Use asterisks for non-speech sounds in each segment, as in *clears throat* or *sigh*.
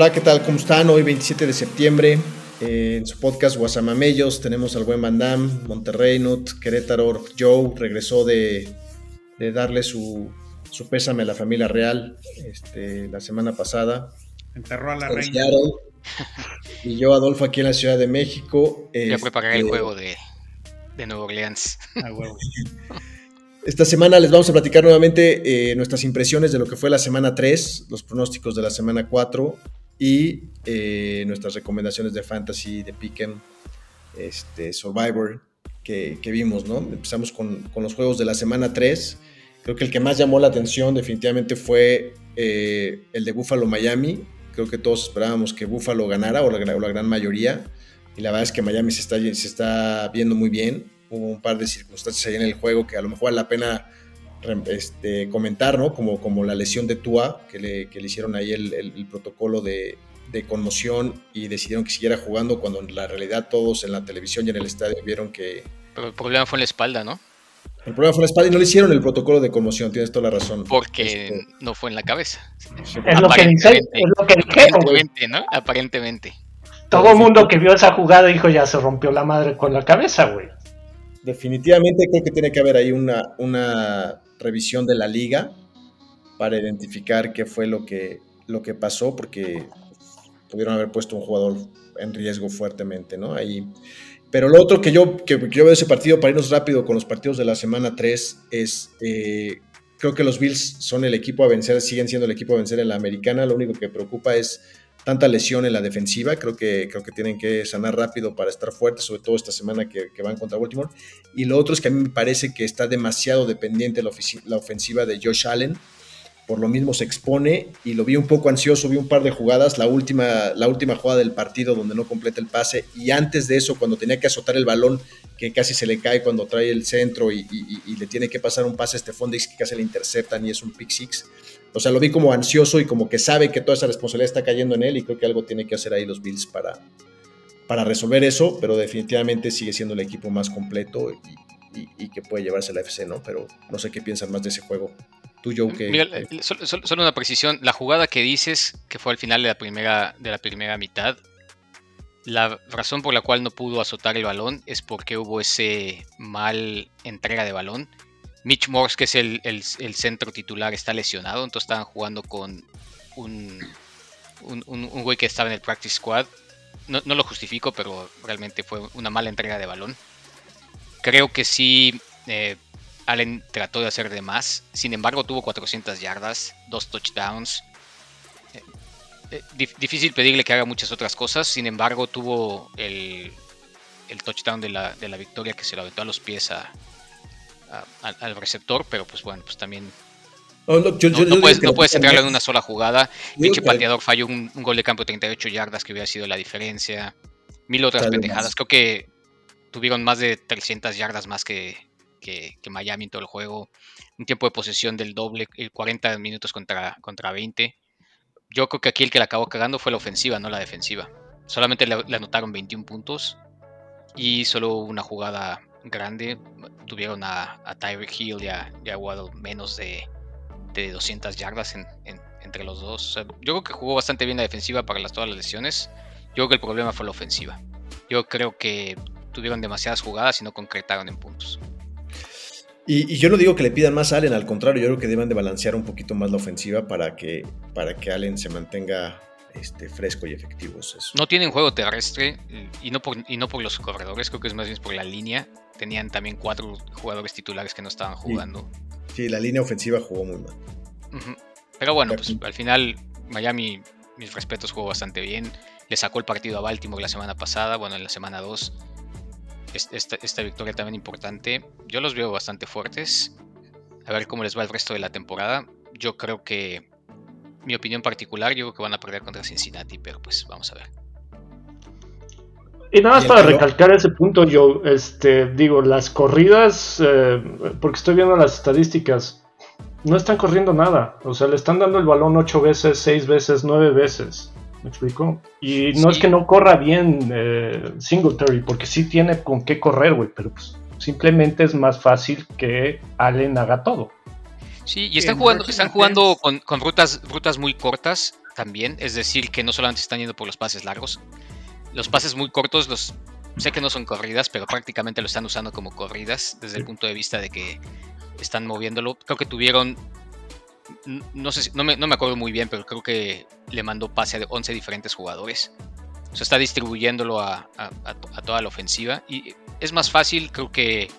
Hola, ¿qué tal? ¿Cómo están? Hoy 27 de septiembre, eh, en su podcast Guasamamellos, tenemos al buen Bandam, Monterrey, Nut, Querétaro, Joe, regresó de, darle su, pésame a la familia real este, la semana pasada. Enterró a la reina. y yo, Adolfo, aquí en la Ciudad de México. ya fue para el este, juego de, de Nueva Orleans. *laughs* Esta semana les vamos a platicar nuevamente eh, nuestras impresiones de lo que fue la semana 3, los pronósticos de la semana 4 y eh, nuestras recomendaciones de fantasy, de Pick'em, este, Survivor que, vimos, ¿no? Empezamos con, los juegos de la semana 3. Creo que el que más llamó la atención definitivamente fue eh, el de Buffalo Miami. Creo que todos esperábamos que Buffalo ganara, o la, la, gran mayoría. Y la verdad es que Miami se está, se está viendo muy bien hubo un par de circunstancias ahí en el juego que a lo mejor vale la pena este, comentar, ¿no? Como, como la lesión de Tua, que le, que le hicieron ahí el, protocolo de, de, conmoción y decidieron que siguiera jugando cuando en la realidad todos en la televisión y en el estadio vieron que... Pero el problema fue en la espalda, ¿no? El problema fue en la espalda y no le hicieron el protocolo de conmoción, tienes toda la razón. Porque este, no fue en la cabeza. Es lo que dice, es lo que Aparentemente, ¿no? Aparentemente. Todo el mundo que vio esa jugada dijo ya se rompió la madre con la cabeza, güey definitivamente creo que tiene que haber ahí una, revisión de la liga para identificar qué fue lo que, lo que pasó, porque pudieron haber puesto un jugador en riesgo fuertemente, ¿no? Ahí. Pero lo otro que yo, que, yo veo de ese partido, para irnos rápido con los partidos de la semana 3, es eh, creo que los Bills son el equipo a vencer, siguen siendo el equipo a vencer en la americana. Lo único que preocupa es tanta lesión en la defensiva. Creo que, creo que tienen que sanar rápido para estar fuertes, sobre todo esta semana que, van contra Baltimore. Y lo otro es que a mí me parece que está demasiado dependiente la, la ofensiva de Josh Allen por lo mismo se expone y lo vi un poco ansioso, vi un par de jugadas, la última, la última jugada del partido donde no completa el pase y antes de eso cuando tenía que azotar el balón que casi se le cae cuando trae el centro y, le tiene que pasar un pase a Stephon Dix que casi le interceptan y es un pick six. O sea, lo vi como ansioso y como que sabe que toda esa responsabilidad está cayendo en él y creo que algo tiene que hacer ahí los Bills para, para resolver eso, pero definitivamente sigue siendo el equipo más completo y, y que puede llevarse la FC, ¿no? Pero no sé qué piensan más de ese juego. Tú, Joe, que... solo, una precisión. La jugada que dices, que fue al final de la primera, de la primera mitad, la razón por la cual no pudo azotar el balón es porque hubo ese mal entrega de balón. Mitch Morse, que es el, centro titular, está lesionado, entonces estaban jugando con un, un, güey que estaba en el practice squad. No, no, lo justifico, pero realmente fue una mala entrega de balón. Creo que sí eh, Allen trató de hacer de más, sin embargo tuvo 400 yardas, dos touchdowns. Eh, eh, difícil pedirle que haga muchas otras cosas, sin embargo tuvo el, touchdown de la, victoria que se lo aventó a los pies al receptor, pero pues bueno, pues también no, puedes, centrarlo en una sola jugada. Pinche pateador falló un, gol de campo de 38 yardas que hubiera sido la diferencia. Mil otras pendejadas. Creo que tuvieron más de 300 yardas más que, que, Miami en todo el juego. Un tiempo de posesión del doble, 40 eh, minutos contra, contra 20. Yo creo que aquí el que la acabó cagando fue la ofensiva, no la defensiva. Solamente le, anotaron 21 puntos y solo una jugada grande. Tuvieron a, a Tyreek Hill y a, Waddle menos de, de 200 yardas entre los dos. yo creo que jugó bastante bien la defensiva para las, todas las lesiones. Yo creo que el problema fue la ofensiva. Yo creo que tuvieron demasiadas jugadas y no concretaron en puntos. Y, yo no digo que le pidan más a Allen, al contrario, yo creo que deben de balancear un poquito más la ofensiva para que, para que Allen se mantenga este, fresco y efectivo. No tienen juego terrestre y no, por, y no por los corredores, creo que es más bien por la línea. Tenían también cuatro jugadores titulares que no estaban jugando. Sí, la línea ofensiva jugó muy mal. Pero bueno, pues al final Miami, mis respetos, jugó bastante bien. Le sacó el partido a Baltimore la semana pasada, bueno, en la semana 2 esta, victoria también importante. Yo los veo bastante fuertes. A ver cómo les va el resto de la temporada. Yo creo que, mi opinión particular, yo creo que van a perder contra Cincinnati, pero pues vamos a ver. Y nada más para recalcar ese punto, yo este, digo, las corridas, eh, porque estoy viendo las estadísticas, no están corriendo nada. O sea, le están dando el balón ocho veces, seis veces, nueve veces. ¿Me explico? Y no es que no corra bien eh, Singletary, porque sí tiene con qué correr, güey, pero pues simplemente es más fácil que Allen haga todo. Sí, y están jugando, están jugando con, rutas, rutas muy cortas también, es decir, que no solamente están yendo por los pases largos. Los pases muy cortos, los sé que no son corridas, pero prácticamente lo están usando como corridas desde el punto de vista de que están moviéndolo. Creo que tuvieron no sé, no me, no me acuerdo muy bien, pero creo que le mandó pase a 11 diferentes jugadores. O sea, está distribuyéndolo a, toda la ofensiva. Y es más fácil, creo que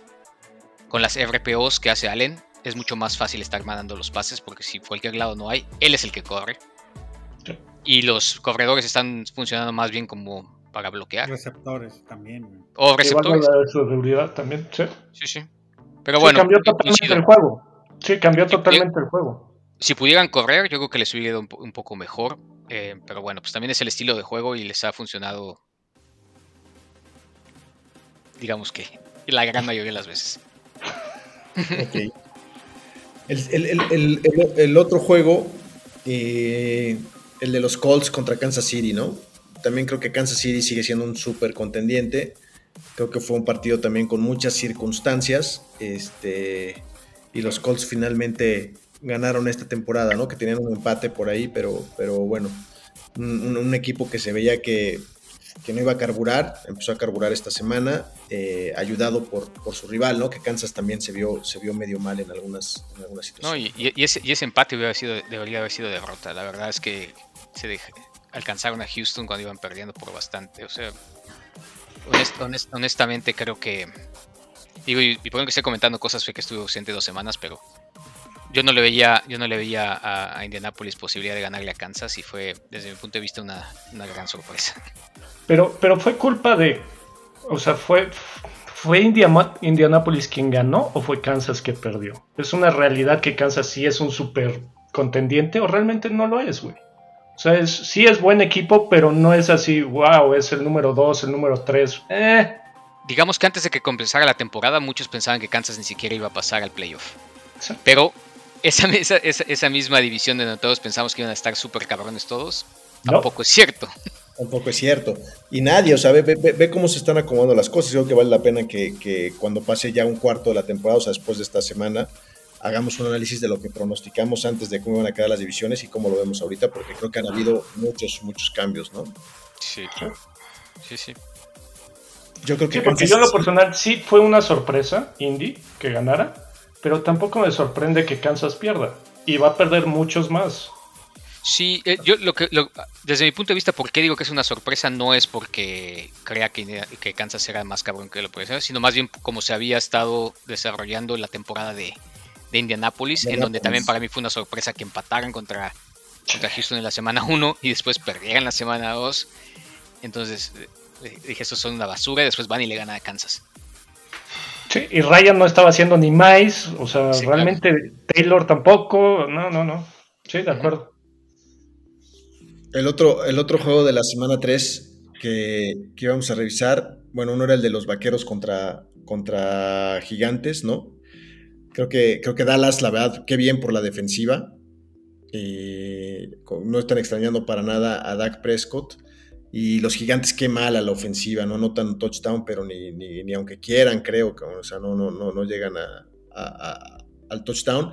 con las RPOs que hace Allen, es mucho más fácil estar mandando los pases porque si cualquier lado no hay, él es el que corre. Y los corredores están funcionando más bien como para bloquear. Receptores también. O receptores. seguridad también, sí. Sí, sí. Pero bueno. cambió totalmente el juego. Sí, cambió totalmente el juego si pudieran correr, yo creo que les hubiera ido un, poco mejor. Eh, pero bueno, pues también es el estilo de juego y les ha funcionado, digamos que, la gran mayoría de las veces. Ok. El, otro juego, eh, el de los Colts contra Kansas City, ¿no? También creo que Kansas City sigue siendo un súper contendiente. Creo que fue un partido también con muchas circunstancias. Este, y los Colts finalmente ganaron esta temporada, ¿no? Que tenían un empate por ahí, pero, pero bueno, un, equipo que se veía que, no iba a carburar, empezó a carburar esta semana, eh, ayudado por, por, su rival, ¿no? Que Kansas también se vio, se vio medio mal en algunas, situaciones. No, y, ese, empate hubiera sido, debería haber sido derrota. La verdad es que se alcanzaron a Houston cuando iban perdiendo por bastante. O sea, honestamente creo que... Digo, y, y por que estoy comentando cosas, fue que estuve ausente dos semanas, pero yo no le veía, yo no le veía a, Indianapolis posibilidad de ganarle a Kansas y fue, desde mi punto de vista, una, gran sorpresa. Pero, pero fue culpa de, o sea, fue, fue Indianapolis quien ganó o fue Kansas que perdió. Es una realidad que Kansas sí es un super contendiente o realmente no lo es, güey. O sea, sí es buen equipo, pero no es así, wow, es el número 2, el número 3. Eh. Digamos que antes de que comenzara la temporada, muchos pensaban que Kansas ni siquiera iba a pasar al playoff. Pero *laughs* esa, esa, misma división de donde todos pensamos que iban a estar súper cabrones todos, tampoco es cierto. *laughs* Tampoco es cierto. Y nadie, o sea, ve, cómo se están acomodando las cosas. Creo que vale la pena que, que, cuando pase ya un cuarto de la temporada, o sea, después de esta semana, hagamos un análisis de lo que pronosticamos antes de cómo van a quedar las divisiones y cómo lo vemos ahorita, porque creo que han habido muchos, muchos cambios, ¿no? Sí, sí, sí. Yo creo que... porque yo en lo personal sí fue una sorpresa, Indy, que ganara, pero tampoco me sorprende que Kansas pierda. Y va a perder muchos más. Sí, eh, yo lo que, desde mi punto de vista, ¿por qué digo que es una sorpresa? No es porque crea que, que Kansas será más cabrón que lo puede ser, sino más bien como se había estado desarrollando la temporada de, de Indianapolis, en donde también para mí fue una sorpresa que empataran contra, contra Houston en la semana 1 y después perdieran la semana 2. Entonces eh, dije, estos son una basura y después van y le ganan a Kansas. Sí, y Ryan no estaba haciendo ni más, o sea, realmente Taylor tampoco, no, no, no. Sí, de acuerdo. El otro, el otro juego de la semana 3 que, que íbamos a revisar, bueno, uno era el de los vaqueros contra, contra gigantes, ¿no? Creo que, creo que Dallas, la verdad, qué bien por la defensiva. Eh, no están extrañando para nada a Dak Prescott. Y los gigantes, qué mal a la ofensiva, ¿no? No tan touchdown, pero ni, ni, aunque quieran, creo o sea, no, no, no, no llegan a, al touchdown.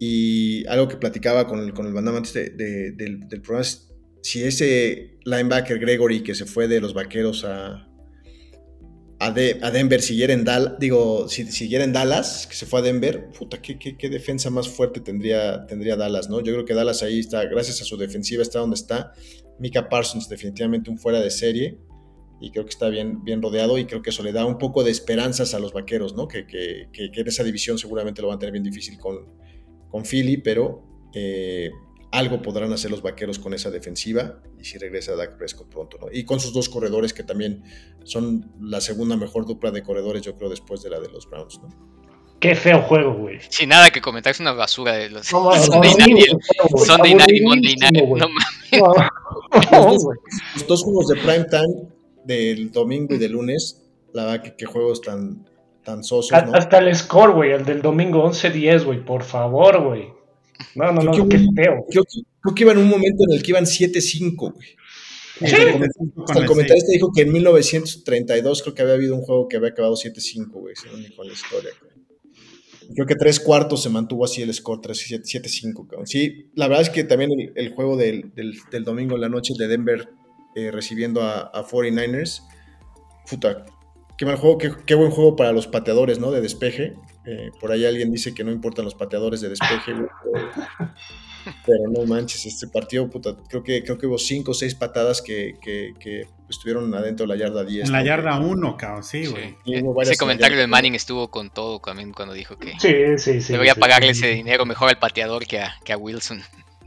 Y algo que platicaba con el, con el bandam antes del, del programa es si ese linebacker Gregory que se fue de los vaqueros a, a, Denver siguiera en Dallas, digo, si siguiera en Dallas, que se fue a Denver, puta, qué, qué, defensa más fuerte tendría, tendría Dallas, ¿no? Yo creo que Dallas ahí está, gracias a su defensiva está donde está. Mika Parsons definitivamente un fuera de serie y creo que está bien, bien rodeado y creo que eso le da un poco de esperanzas a los vaqueros, ¿no? Que, que, que, en esa división seguramente lo van a tener bien difícil con, con Philly, pero eh, algo podrán hacer los vaqueros con esa defensiva y si regresa Dak Prescott pronto, ¿no? Y con sus dos corredores que también son la segunda mejor dupla de corredores, yo creo, después de la de los Browns, ¿no? Qué feo juego, güey. Sin nada que comentar, es una basura de los no, Sunday, Night, Sunday Night y Monday Night. No mames. los dos juegos de prime time del domingo y del lunes, la verdad que qué juegos tan, tan sosos, ¿no? Hasta el score, güey, el del domingo 11-10, güey, por favor, güey. No, no, no, qué feo. Creo que, creo que iba en un momento en el que iban 7-5, güey. ¿Sí? El, comentarista dijo que en 1932 creo que había habido un juego que había acabado 7-5, güey, según dijo la historia. Creo que tres cuartos se mantuvo así el score, 7-5, Sí, la verdad es que también el, juego del, del, domingo en la noche de Denver eh, recibiendo a, a, 49ers, puta, qué mal juego, qué, qué, buen juego para los pateadores, ¿no? De despeje. Eh, por ahí alguien dice que no importan los pateadores de despeje, pero, no manches, este partido, puta, creo que, creo que hubo cinco o seis patadas que, estuvieron adentro de la yarda 10. En la yarda 1, cabrón, sí, güey. Ese comentario de Manning estuvo con todo también cuando dijo que sí, sí, sí, debería pagarle ese dinero mejor al pateador que a, que a Wilson.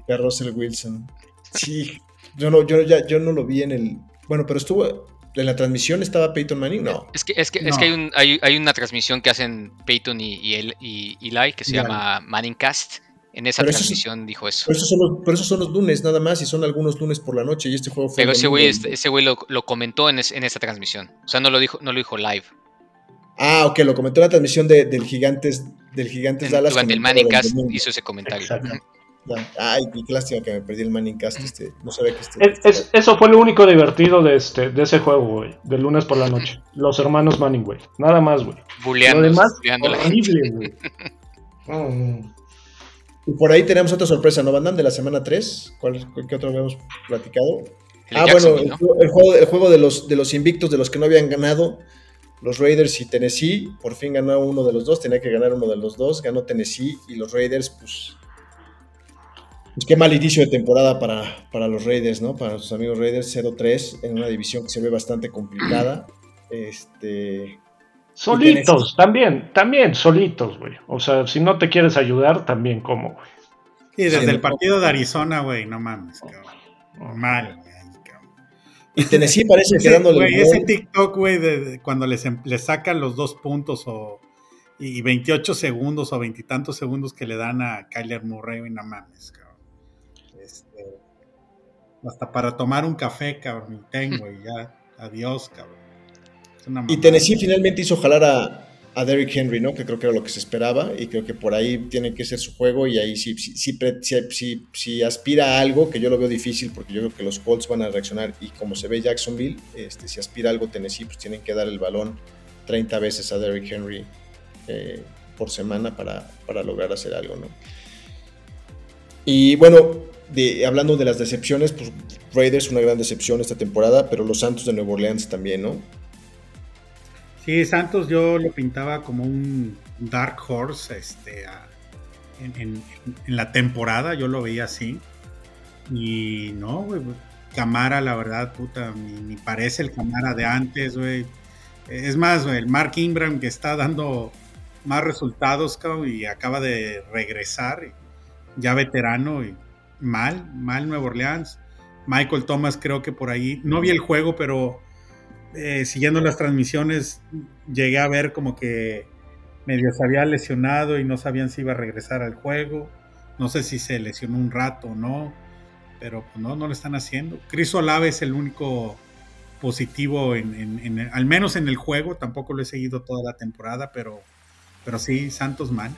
Que a Russell Wilson. Sí, yo no, yo, ya, yo no lo vi en el... Bueno, pero estuvo, ¿En la transmisión estaba Peyton Manning? No. Es que, es que, es que hay, un, hay, hay, una transmisión que hacen Peyton y, y, él, y Eli que se llama Manning Cast. En esa transmisión dijo eso. Pero esos, son los, pero esos son los lunes nada más y son algunos lunes por la noche y este juego fue... Pero ese güey, ese güey lo, lo, comentó en, en esa transmisión. O sea, no lo dijo, no lo dijo live. Ah, ok, lo comentó en la transmisión de, del Gigantes, del Gigantes Dallas. Durante el Manning Cast hizo ese comentario. Ay, qué lástima que me perdí el Manning Cast. Este, no sabía que este, eso fue lo único divertido de este, de ese juego, güey. De lunes por la noche. Los hermanos Manning, güey. Nada más, güey. Lo demás, horrible, güey. *laughs* Y por ahí tenemos otra sorpresa, ¿no, Bandan? De la semana 3. ¿Cuál, ¿Qué otro habíamos platicado? ah, bueno, el, juego, el juego de, los, de los invictos, de los que no habían ganado. Los Raiders y Tennessee. Por fin ganó uno de los dos. Tenía que ganar uno de los dos. Ganó Tennessee. Y los Raiders, pues pues qué mal inicio de temporada para, para los Raiders, ¿no? Para sus amigos Raiders 0-3 en una división que se ve bastante complicada. *clears throat* Este, Solitos, también, también solitos, güey. O sea, si no te quieres ayudar, también como, güey. Y desde Sí, el no. partido de Arizona, güey, no mames, cabrón. Mal, güey, cabrón. Y Tennessee parece que Ese, dándole güey, ese. TikTok, güey, de, de cuando les, em- les sacan los dos puntos o y 28 segundos o veintitantos segundos que le dan a Kyler Murray, güey, no mames, cabrón. Hasta para tomar un café, cabrón, y tengo, y ya, adiós, cabrón. Y. Tennessee finalmente hizo jalar a, a Derrick Henry, ¿no? Que creo que era lo que se esperaba y creo que por ahí tiene que ser su juego y ahí sí- sí- sí aspira a algo, que yo lo veo difícil porque yo creo que los Colts van a reaccionar y como se ve Jacksonville, este, si aspira a algo Tennessee, pues tienen que dar el balón 30 veces a Derrick Henry eh, por semana para, para lograr hacer algo, ¿no? Y bueno, de- hablando de las decepciones, pues Raiders una gran decepción esta temporada, pero los Santos de Nueva Orleans también, ¿no? Sí, Santos yo lo pintaba como un Dark Horse este, en, en- la temporada, yo lo veía así. Y no, güey, Camara, la verdad, puta, ni, parece el Camara de antes, güey. Es más, el Mark Ingram que está dando más resultados, cabrón, y acaba de regresar, ya veterano, y mal, mal Nuevo Orleans. Michael Thomas creo que por ahí, no vi el juego, pero eh, siguiendo las transmisiones, llegué a ver como que medio se había lesionado y no sabían si iba a regresar al juego. No sé si se lesionó un rato o no, pero pues no, no lo están haciendo. Chris Olave es el único positivo, en, en- en- al menos en el juego. Tampoco lo he seguido toda la temporada, pero, pero sí, Santos mal.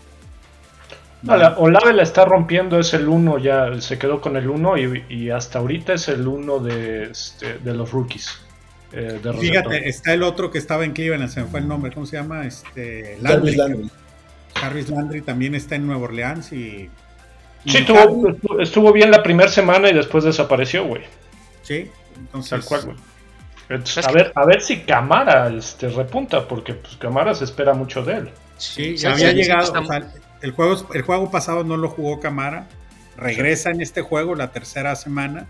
No, la- Olave la está rompiendo, es el 1, ya se quedó con el 1 y, y hasta ahorita es el 1 de, este, de los rookies. eh, de. Fíjate, está el otro que estaba en Cleveland, se me fue el nombre, ¿cómo se llama? Este, Jarvis Landry. Landry. Jarvis Landry también está en Nueva Orleans y... y Sí, estuvo, estuvo- bien la primera semana y después desapareció, güey. Sí, entonces... Tal cual, güey. Entonces, ¿Sabes A ver, a ver si Camara este, repunta, porque pues, Camara se espera mucho de él. Sí, ¿sabes? había Sí, llegado. está- o sea, el, juego, el juego pasado no lo jugó Camara. Regresa en este juego la tercera semana,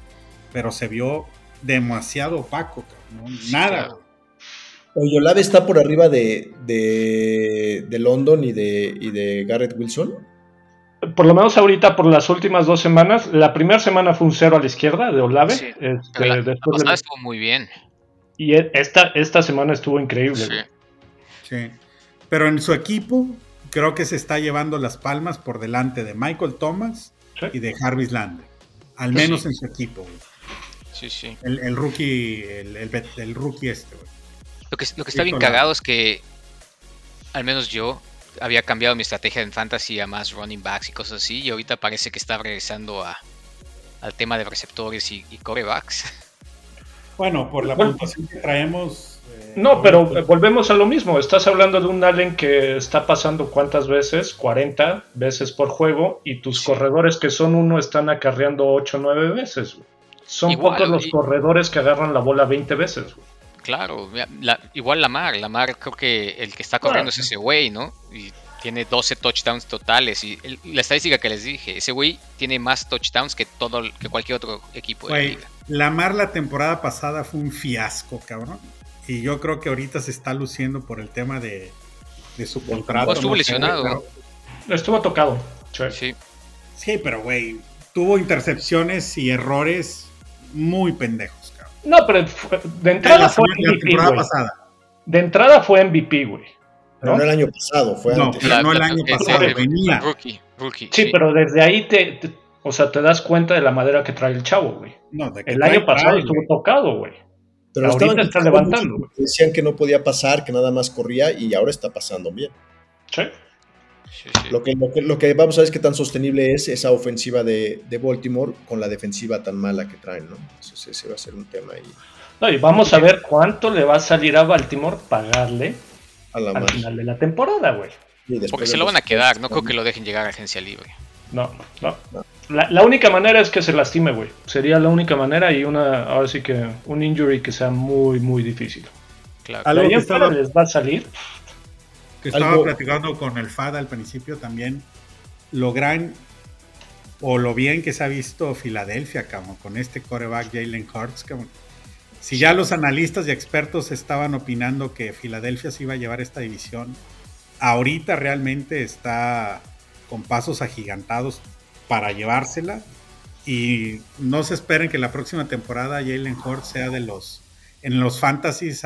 pero se vio demasiado opaco. ¿no? Sí, Nada. claro. güey. Oye, Olave está por arriba de, de, de London y de, y de Garrett Wilson. Por lo menos ahorita, por las últimas dos semanas, la primera semana fue un cero a la izquierda de Olave. Sí, este, la, la después de- estuvo muy bien. y e- esta, esta semana estuvo increíble. Sí. Sí. Pero en su equipo, creo que se está llevando las palmas por delante de Michael Thomas Sí. y de Jarvis Landry. Al menos en su equipo, güey. Sí, sí. El, el rookie, el, el vet- el rookie este, güey. Lo que, lo que está bien cagado es que, al menos yo, había cambiado mi estrategia en fantasy a más running backs y cosas así, y ahorita parece que está regresando a, al tema de receptores y, y corebacks. Bueno, por la Bueno. puntuación que traemos. No, pero eh, volvemos a lo mismo. Estás hablando de un Allen que está pasando cuántas veces, 40 veces por juego, y tus Sí. corredores que son uno están acarreando 8 o 9 veces. güey. Son Igual, pocos los y- corredores que agarran la bola 20 veces. güey. Claro, la- igual Lamar, Lamar creo que el que está corriendo es ese güey, ¿no? Y tiene 12 touchdowns totales. Y el- la estadística que les dije, ese güey tiene más touchdowns que todo el- que cualquier otro equipo de la liga. Lamar la temporada pasada fue un fiasco, cabrón. Y yo creo que ahorita se está luciendo por el tema de, de su contrato. O estuvo no lesionado. pero- Estuvo tocado. sí. Sí, pero güey, tuvo intercepciones y errores muy pendejos, cabrón. No, pero fue- de La, entrada fue la MVP, temporada güey. pasada. De entrada fue MVP, güey. Pero ¿No? no el año pasado, fue No, antes. pero no el año pasado, ese- venía. Rookie, rookie. Sí, pero desde ahí te, te- o sea, te das cuenta de la madera que trae el chavo, güey. No, de que El año pasado trae, estuvo güey. tocado, güey. Pero ahorita estaban está levantando, mucho Decían que no podía pasar, que nada más corría y ahora está pasando bien. Sí. Sí, sí. Lo que, lo que, lo que vamos a ver es qué tan sostenible es esa ofensiva de, de Baltimore con la defensiva tan mala que traen, ¿no? Entonces ese va a ser un tema ahí No, y vamos a ver cuánto le va a salir a Baltimore pagarle a la al final de la temporada, güey. Porque se lo van a quedar, no creo que lo dejen llegar a agencia libre. No, no. No. La, la única manera es que se lastime, güey. Sería la única manera y una, ahora sí que un injury que sea muy, muy difícil. Claro. Algo que estaba- les va a salir. que estaba Algo- platicando con el FAD al principio también, lo gran o lo bien que se ha visto Filadelfia, cabrón, con este coreback Jalen Hurts, cabrón. si ya los analistas y expertos estaban opinando que Filadelfia se iba a llevar esta división, ahorita realmente está con pasos agigantados para llevársela. Y no se esperen que la próxima temporada Jalen Hurts sea de los en los fantasies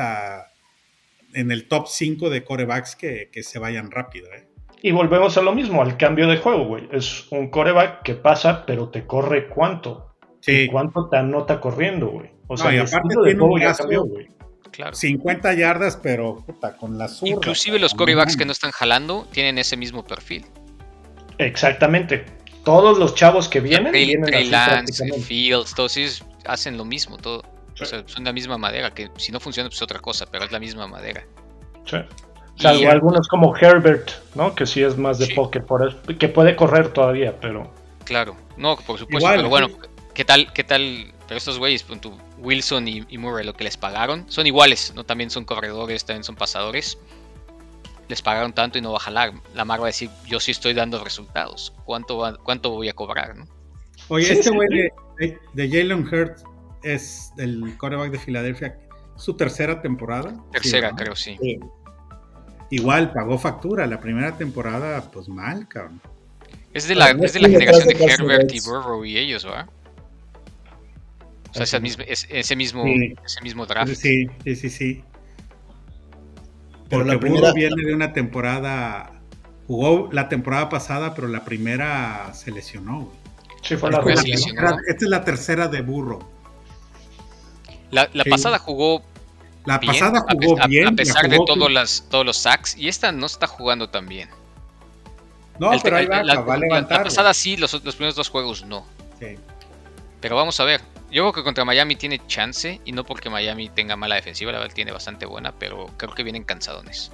en el top 5 de corebacks que, se vayan rápido. ¿eh? Y volvemos a lo mismo, al cambio de juego, güey. Es un coreback que pasa, pero te corre cuánto. Sí. ¿Cuánto te anota corriendo, güey? O sea, y aparte tiene un brazo, güey. Claro. 50 yardas, pero puta, con la zurda. Inclusive los corebacks que no están jalando tienen ese mismo perfil. Exactamente. Todos los chavos que vienen, Trey, vienen Lance, Fields, todos ellos hacen lo mismo, todo. O sea, son la misma madera, que si no funciona, pues es otra cosa, pero es la misma madera. Sí. Salvo algunos como Herbert, ¿no? Que sí es más de pocket, que puede correr todavía, pero. Claro, no, por supuesto, pero bueno, ¿qué tal, qué tal? Pero estos güeyes, Wilson y, y, Murray, lo que les pagaron, son iguales, ¿no? También son corredores, también son pasadores. Les pagaron tanto y no va a jalar. La Mar va a decir, yo sí estoy dando resultados. ¿Cuánto, cuánto voy a cobrar, no? Oye, este güey de, de, Jalen Hurts es el coreback de Filadelfia, su tercera temporada. Tercera, creo, sí. Igual pagó factura la primera temporada, pues mal, cabrón. Es de la, es de la generación de Herbert y Burrow y ellos, ¿verdad? O sea, ese mismo, ese mismo, ese mismo draft. Sí, sí, sí, sí. Porque la primera... Burrow viene de una temporada, jugó la temporada pasada, pero la primera se lesionó. Sí, fue la, esta, esta es la tercera de Burrow. La, la pasada jugó la pasada jugó bien. A pesar de todos, las, todos los sacks. Y esta no está jugando tan bien. No, pero ahí va, la, va a levantar. La pasada sí, los, los, primeros dos juegos no. Sí. Pero vamos a ver. Yo creo que contra Miami tiene chance. Y no porque Miami tenga mala defensiva, la verdad tiene bastante buena. Pero creo que vienen cansadones.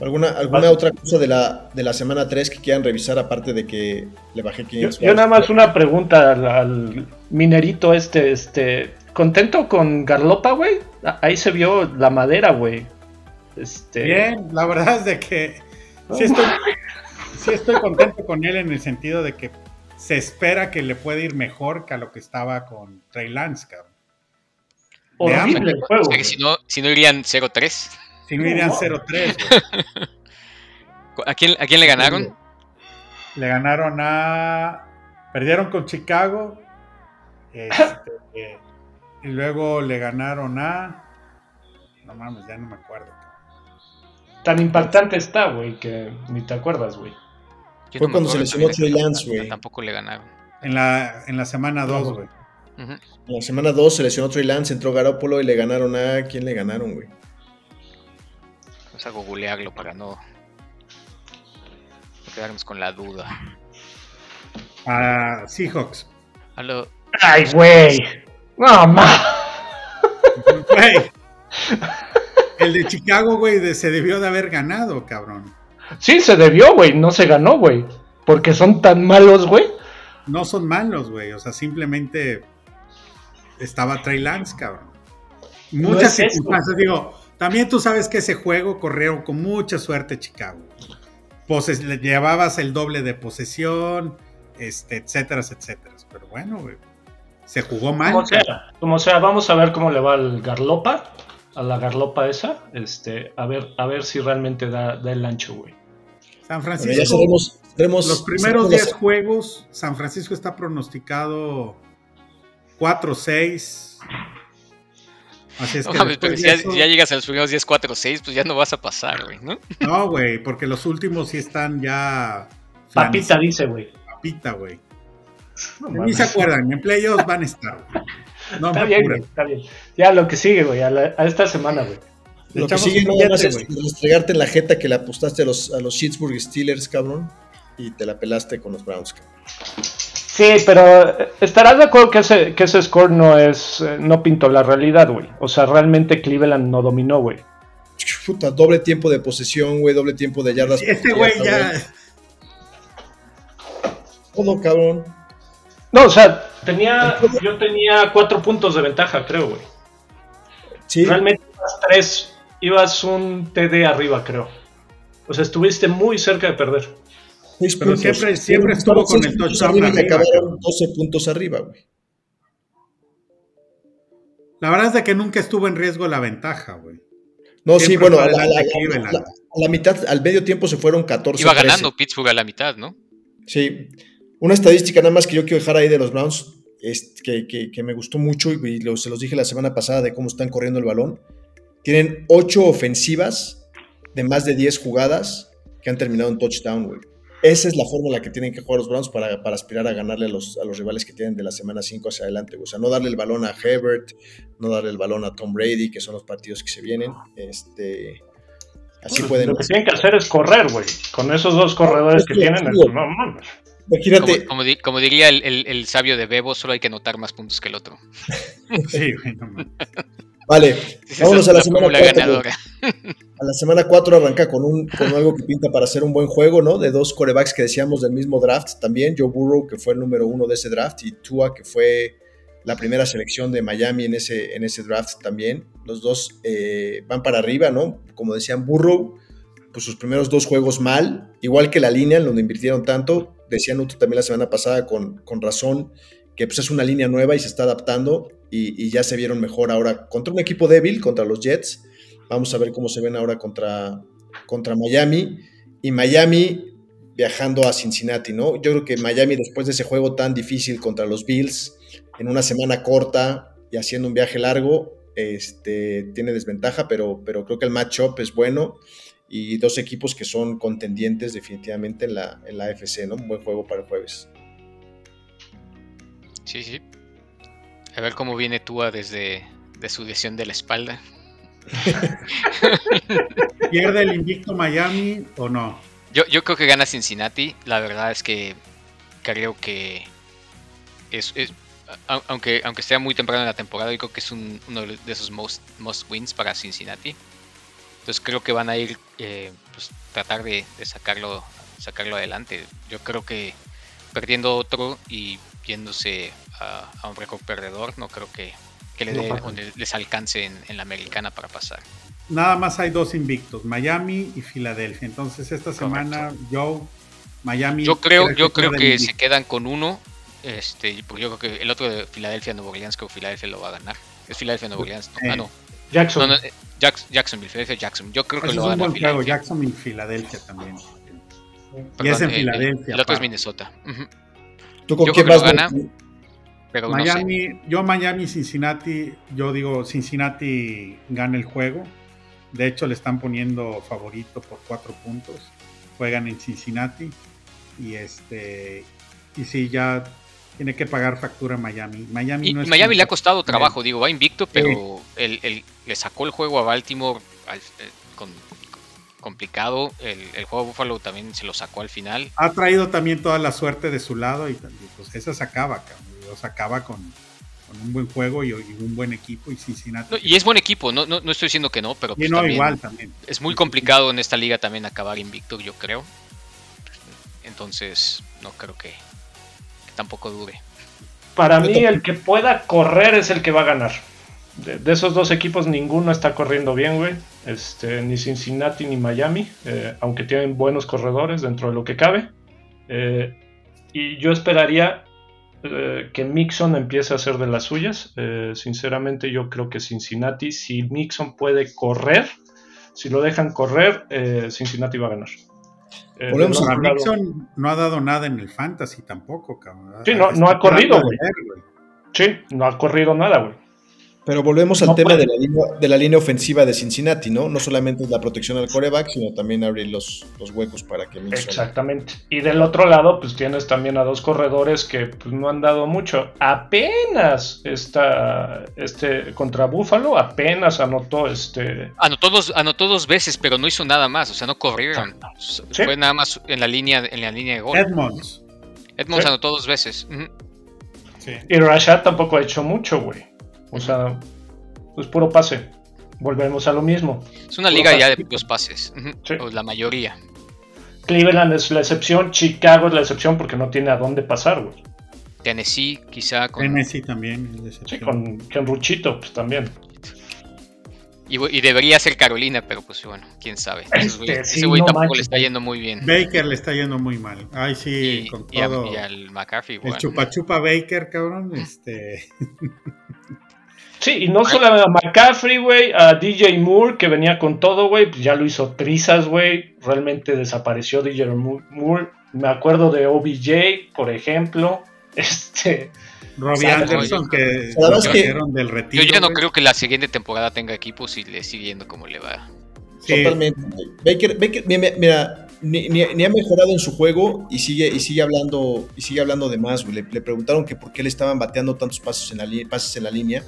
¿Alguna, alguna otra cosa de la, de la semana 3 que quieran revisar aparte de que le bajé 500 yo, yo nada más una pregunta al, al, minerito este, este, ¿Contento con Garlopa, güey? Ahí se vio la madera, güey. Este... Bien, la verdad es de que sí estoy, contento con él en el sentido de que se espera que le pueda ir mejor que a lo que estaba con Trey Lance, cabrón. Horrible el juego. O sea que si, no, si no irían 0-3. Si no irían 0-3. *laughs* ¿A quién, ¿A quién le ganaron? Le ganaron a. Perdieron con Chicago. Este, *laughs* y luego le ganaron a. No mames, ya no me acuerdo. Tan impactante está, güey, que ni te acuerdas, güey. Fue cuando se lesionó Trey Lance, güey. Tampoco le ganaron. En la, en la semana 2, güey. En la semana 2 se lesionó Trey Lance, entró Garópolo y le ganaron a. ¿Quién le ganaron, güey? Vamos a googlearlo para no. no quedarnos con la duda. A Seahawks. A lo... Ay, güey. No, ma. El de Chicago, güey, se debió de haber ganado, cabrón. Sí, se debió, güey. No se ganó, güey. Porque son tan malos, güey. No son malos, güey. O sea, simplemente estaba Trey Lance, cabrón. Muchas circunstancias. Digo, también tú sabes que ese juego corrió con mucha suerte Chicago. Poses, llevabas el doble de posesión, este, etcétera, etcétera. Pero bueno, güey se jugó mal. Como sea, vamos a ver cómo le va al Garlopa, a la Garlopa esa, este, a ver, a ver si realmente da, el ancho, güey. San Francisco. los primeros 10 juegos, San Francisco está pronosticado 4-6. Así es que si ya, llegas a los primeros 10, 4, 6, pues ya no vas a pasar, güey, ¿no? No, güey, porque los últimos sí están ya. Papita dice, güey. Papita, güey. Ni se acuerdan, en playoffs van a estar. No está bien, está bien. Ya lo que sigue, güey, a, esta semana, güey. Lo que sigue no más es restregarte en la jeta que le apostaste a los, a los Pittsburgh Steelers, cabrón, y te la pelaste con los Browns, cabrón. Sí, pero estarás de acuerdo que ese, que ese score no es, no pintó la realidad, güey. O sea, realmente Cleveland no dominó, güey. Puta, doble tiempo de posesión, güey, doble tiempo de yardas. Este güey ya. Todo, cabrón. No, o sea, tenía, yo tenía cuatro puntos de ventaja, creo, güey. Sí. Realmente ibas tres, ibas un TD arriba, creo. O sea, estuviste muy cerca de perder. Pero siempre, siempre estuvo con el touchdown arriba. acabaron 12 puntos arriba, güey. La verdad es de que nunca estuvo en riesgo la ventaja, güey. No, sí, bueno, a la, la- la- a la mitad, al medio tiempo se fueron 14. Iba ganando Pittsburgh a la mitad, ¿no? Sí. Una estadística nada más que yo quiero dejar ahí de los Browns, es que, que- que me gustó mucho y lo- se los dije la semana pasada de cómo están corriendo el balón. Tienen ocho ofensivas de más de 10 jugadas que han terminado en touchdown, güey. Esa es la forma en la que tienen que jugar los Browns para, para aspirar a ganarle a los, a los rivales que tienen de la semana 5 hacia adelante. güey. O sea, no darle el balón a Herbert, no darle el balón a Tom Brady, que son los partidos que se vienen. Este, así Pues, pueden. Lo que tienen que hacer es correr, güey. Con esos dos corredores que Sí, tienen, no mames. Imagínate, Como, como di- como diría el, el- el sabio de Bebo, solo hay que anotar más puntos que el otro. *laughs* Sí, güey, no mames. vale, vámonos a la la semana fórmula 4. ganadora. A la semana 4 arranca con, un, con algo que pinta para hacer un buen juego, ¿no? De dos corebacks que decíamos del mismo draft también. Joe Burrow, que fue el número uno de ese draft, y Tua, que fue la primera selección de Miami en ese, en ese draft también. Los dos eh, van para arriba, ¿no? Como decían, Burrow, pues sus primeros dos juegos mal, igual que la línea en donde invirtieron tanto. Decía Nuto también la semana pasada con, con razón que pues es una línea nueva y se está adaptando y, y ya se vieron mejor ahora contra un equipo débil, contra los Jets. Vamos a ver cómo se ven ahora contra, contra Miami. Y Miami viajando a Cincinnati, ¿no? Yo creo que Miami, después de ese juego tan difícil contra los Bills, en una semana corta y haciendo un viaje largo, este, tiene desventaja, pero, pero creo que el matchup es bueno. Y dos equipos que son contendientes definitivamente en la, en la AFC, ¿no? Un buen juego para el jueves. Sí, sí. A ver cómo viene Tua desde de su lesión de la espalda. *laughs* ¿Pierde el invicto Miami o no? Yo, yo creo que gana Cincinnati. La verdad es que creo que es, es- aunque, aunque sea muy temprano en la temporada, yo creo que es un- uno de esos most, most wins para Cincinnati. Entonces creo que van a ir eh, pues, tratar de, de sacarlo sacarlo adelante. Yo creo que perdiendo otro y yéndose a, a un récord perdedor, no creo que, que le No les alcance en, en la americana para pasar. Nada más hay dos invictos, Miami y Filadelfia. Entonces esta semana yo, Miami. Yo creo, ¿crees yo creo que se quedan con uno. Este, porque yo creo que el otro de Filadelfia, Nueva Orleans, creo que Filadelfia lo va a ganar. Es Filadelfia, Nueva Orleans. No, Eh, ah, no. Jackson. No, no, eh, Jacks- Jacksonville, Filadelfia, Jackson. Yo creo que Ese lo es va a un ganar buen juego, Filadelfia. Jackson y Filadelfia también. Perdón, y es en eh, Filadelfia. El otro es. Minnesota. ¿Tú con Yo quién creo vas? que lo? Pero no sé. Miami, yo Miami, Cincinnati, yo digo Cincinnati gana el juego. De hecho le están poniendo favorito por cuatro puntos. Juegan en Cincinnati y este y sí ya tiene que pagar factura Miami. Miami Y no es Miami le ha costado trabajo, digo, va invicto, Sí. pero el, el- le sacó el juego a Baltimore al- eh, con, complicado. El, el juego de Buffalo también se lo sacó al final. Ha traído también toda la suerte de su lado y pues esa se acaba. Los acaba con, con un buen juego y, y un buen equipo y Cincinnati. No, y es buen equipo, no, no, no estoy diciendo que no, pero pues no, también igual también. es muy complicado en esta liga también acabar invicto, yo creo. Entonces, no creo que, que tampoco dure. Para mí, el que pueda correr es el que va a ganar. De, de esos dos equipos, ninguno está corriendo bien, güey. Este, ni Cincinnati ni Miami, eh, aunque tienen buenos corredores dentro de lo que cabe. Eh, y yo esperaría eh, que Mixon empiece a hacer de las suyas. Eh, sinceramente, yo creo que Cincinnati, si Mixon puede correr, si lo dejan correr, eh, Cincinnati va a ganar. Eh, lado- Mixon no ha dado nada en el fantasy tampoco, cabrón. Sí, no- no ha corrido, güey. Sí, no ha corrido nada, güey. Pero volvemos al No tema de la, línea, de la línea ofensiva de Cincinnati, ¿no? No solamente es la protección al coreback, sino también abrir los, los huecos para que Mixon... Exactamente. Y del otro lado, pues tienes también a dos corredores que pues, no han dado mucho. Apenas está este contra Búfalo, apenas anotó este. Anotó dos, anotó dos veces, pero no hizo nada más, o sea, no corrieron. Sí. Fue nada más en la línea, en la línea de gol. Edmonds. Edmonds Sí. anotó dos veces. Sí. Y Rashad tampoco ha hecho mucho, güey. O sea, pues puro pase. Volvemos a lo mismo. Es una Puro liga ya de puros pases. Sí. O la mayoría. Cleveland es la excepción, Chicago es la excepción porque no tiene a dónde pasar, güey. Tennessee, quizá con. Tennessee también. es Sí, decepción. con Ken Ruchito, pues también. Y, debería ser Carolina, pero pues bueno, quién sabe. Este, sí, ese güey no tampoco manches, le está güey. yendo muy bien. Baker le está yendo muy mal. Ay, sí, Y, con y a- todo. y al McCarthy el igual. chupa chupa Baker, cabrón. Este. *laughs* Sí, y no solo a McCaffrey, güey, a DJ Moore, que venía con todo, güey, pues ya lo hizo trizas, güey. Realmente desapareció DJ Moore. Me acuerdo de OBJ, por ejemplo. *laughs* Este. Robbie Anderson, que, que del retiro. Yo ya no creo que la siguiente temporada tenga equipos y le sigue yendo como le va. Totalmente. Baker, Baker, mira, ni, ni, ha mejorado en su juego y sigue, y sigue hablando y sigue hablando de más. Le, le, preguntaron que por qué le estaban bateando tantos pasos en la, pases en la línea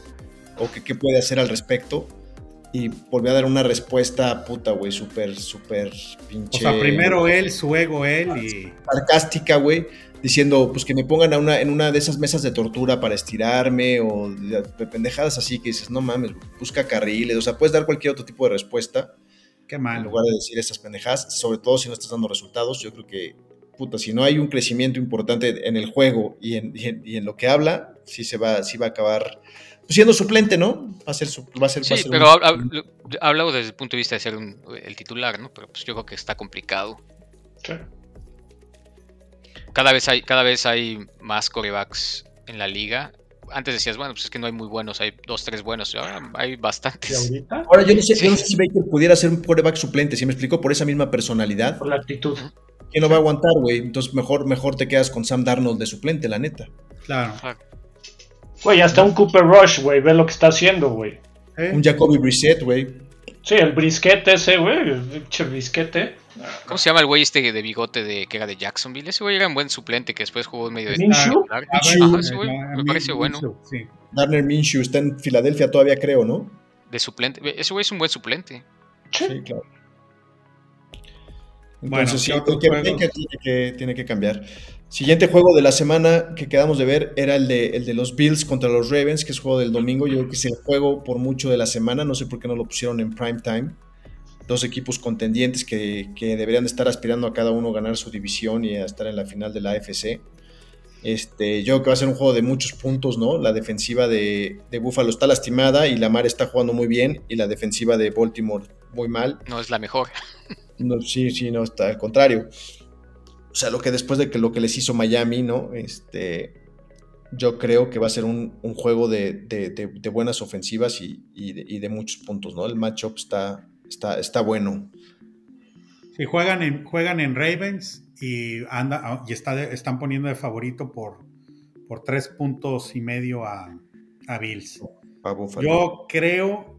o que qué puede hacer al respecto. Y volvió a dar una respuesta puta, güey, súper, súper pinche. O sea, primero él, su ego, él y. Sarcástica, güey diciendo pues que me pongan a una, en una de esas mesas de tortura para estirarme o de, pendejadas así que dices, no mames, busca carriles, o sea, puedes dar cualquier otro tipo de respuesta. Qué mal. En lugar de decir esas pendejadas, sobre todo si no estás dando resultados, yo creo que, puta, si no hay un crecimiento importante en el juego y en, y en, lo que habla, sí se va, sí va a acabar siendo suplente, ¿no? Va a ser, va a ser, sí, pero hablo desde el punto de vista de ser el titular, ¿no? Pero pues yo creo que está complicado. Claro cada vez hay, cada vez hay más corebacks en la liga. Antes decías, bueno, pues es que no hay muy buenos, hay dos, tres buenos. Ahora hay bastantes. Ahora yo no sé, si Baker pudiera ser un coreback suplente, si me explico, por esa misma personalidad. Por la actitud. ¿Quién no va a aguantar, güey? Entonces mejor, mejor te quedas con Sam Darnold de suplente, la neta. Claro. Güey, hasta un Cooper Rush, güey, ve lo que está haciendo, güey. Un Jacoby Brissett, güey. Sí, el brisquete ese, güey, el brisquete. ¿Cómo se llama el güey este de bigote de que era de Jacksonville? Ese güey era un buen suplente que después jugó en medio de. ¿Minshew? Ah, ese güey me parece bueno. Sí. Darner Minshew está en Filadelfia todavía, creo, ¿no? De suplente. Ese güey es un buen suplente. Sí, claro. Entonces, bueno, sí, tiene que, tiene que cambiar. Siguiente juego de la semana que quedamos de ver era el de, el de los Bills contra los Ravens, que es juego del domingo. Yo creo que es el juego por mucho de la semana. No sé por qué no lo pusieron en prime time dos equipos contendientes que, deberían estar aspirando a cada uno a ganar su división y a estar en la final de la AFC. Este, yo creo que va a ser un juego de muchos puntos, ¿no? La defensiva de, de Buffalo está lastimada y la Mar está jugando muy bien y la defensiva de Baltimore muy mal. No es la mejor. *laughs* No, sí, sí, no, está al contrario. O sea, lo que después de que lo que les hizo Miami, ¿no? Este, yo creo que va a ser un, juego de, buenas ofensivas y, y, de, muchos puntos, ¿no? El matchup está, Está, está bueno. Sí, juegan en, juegan en Ravens y, anda, y está están poniendo de favorito por, por tres puntos y medio a, a Bills. Yo creo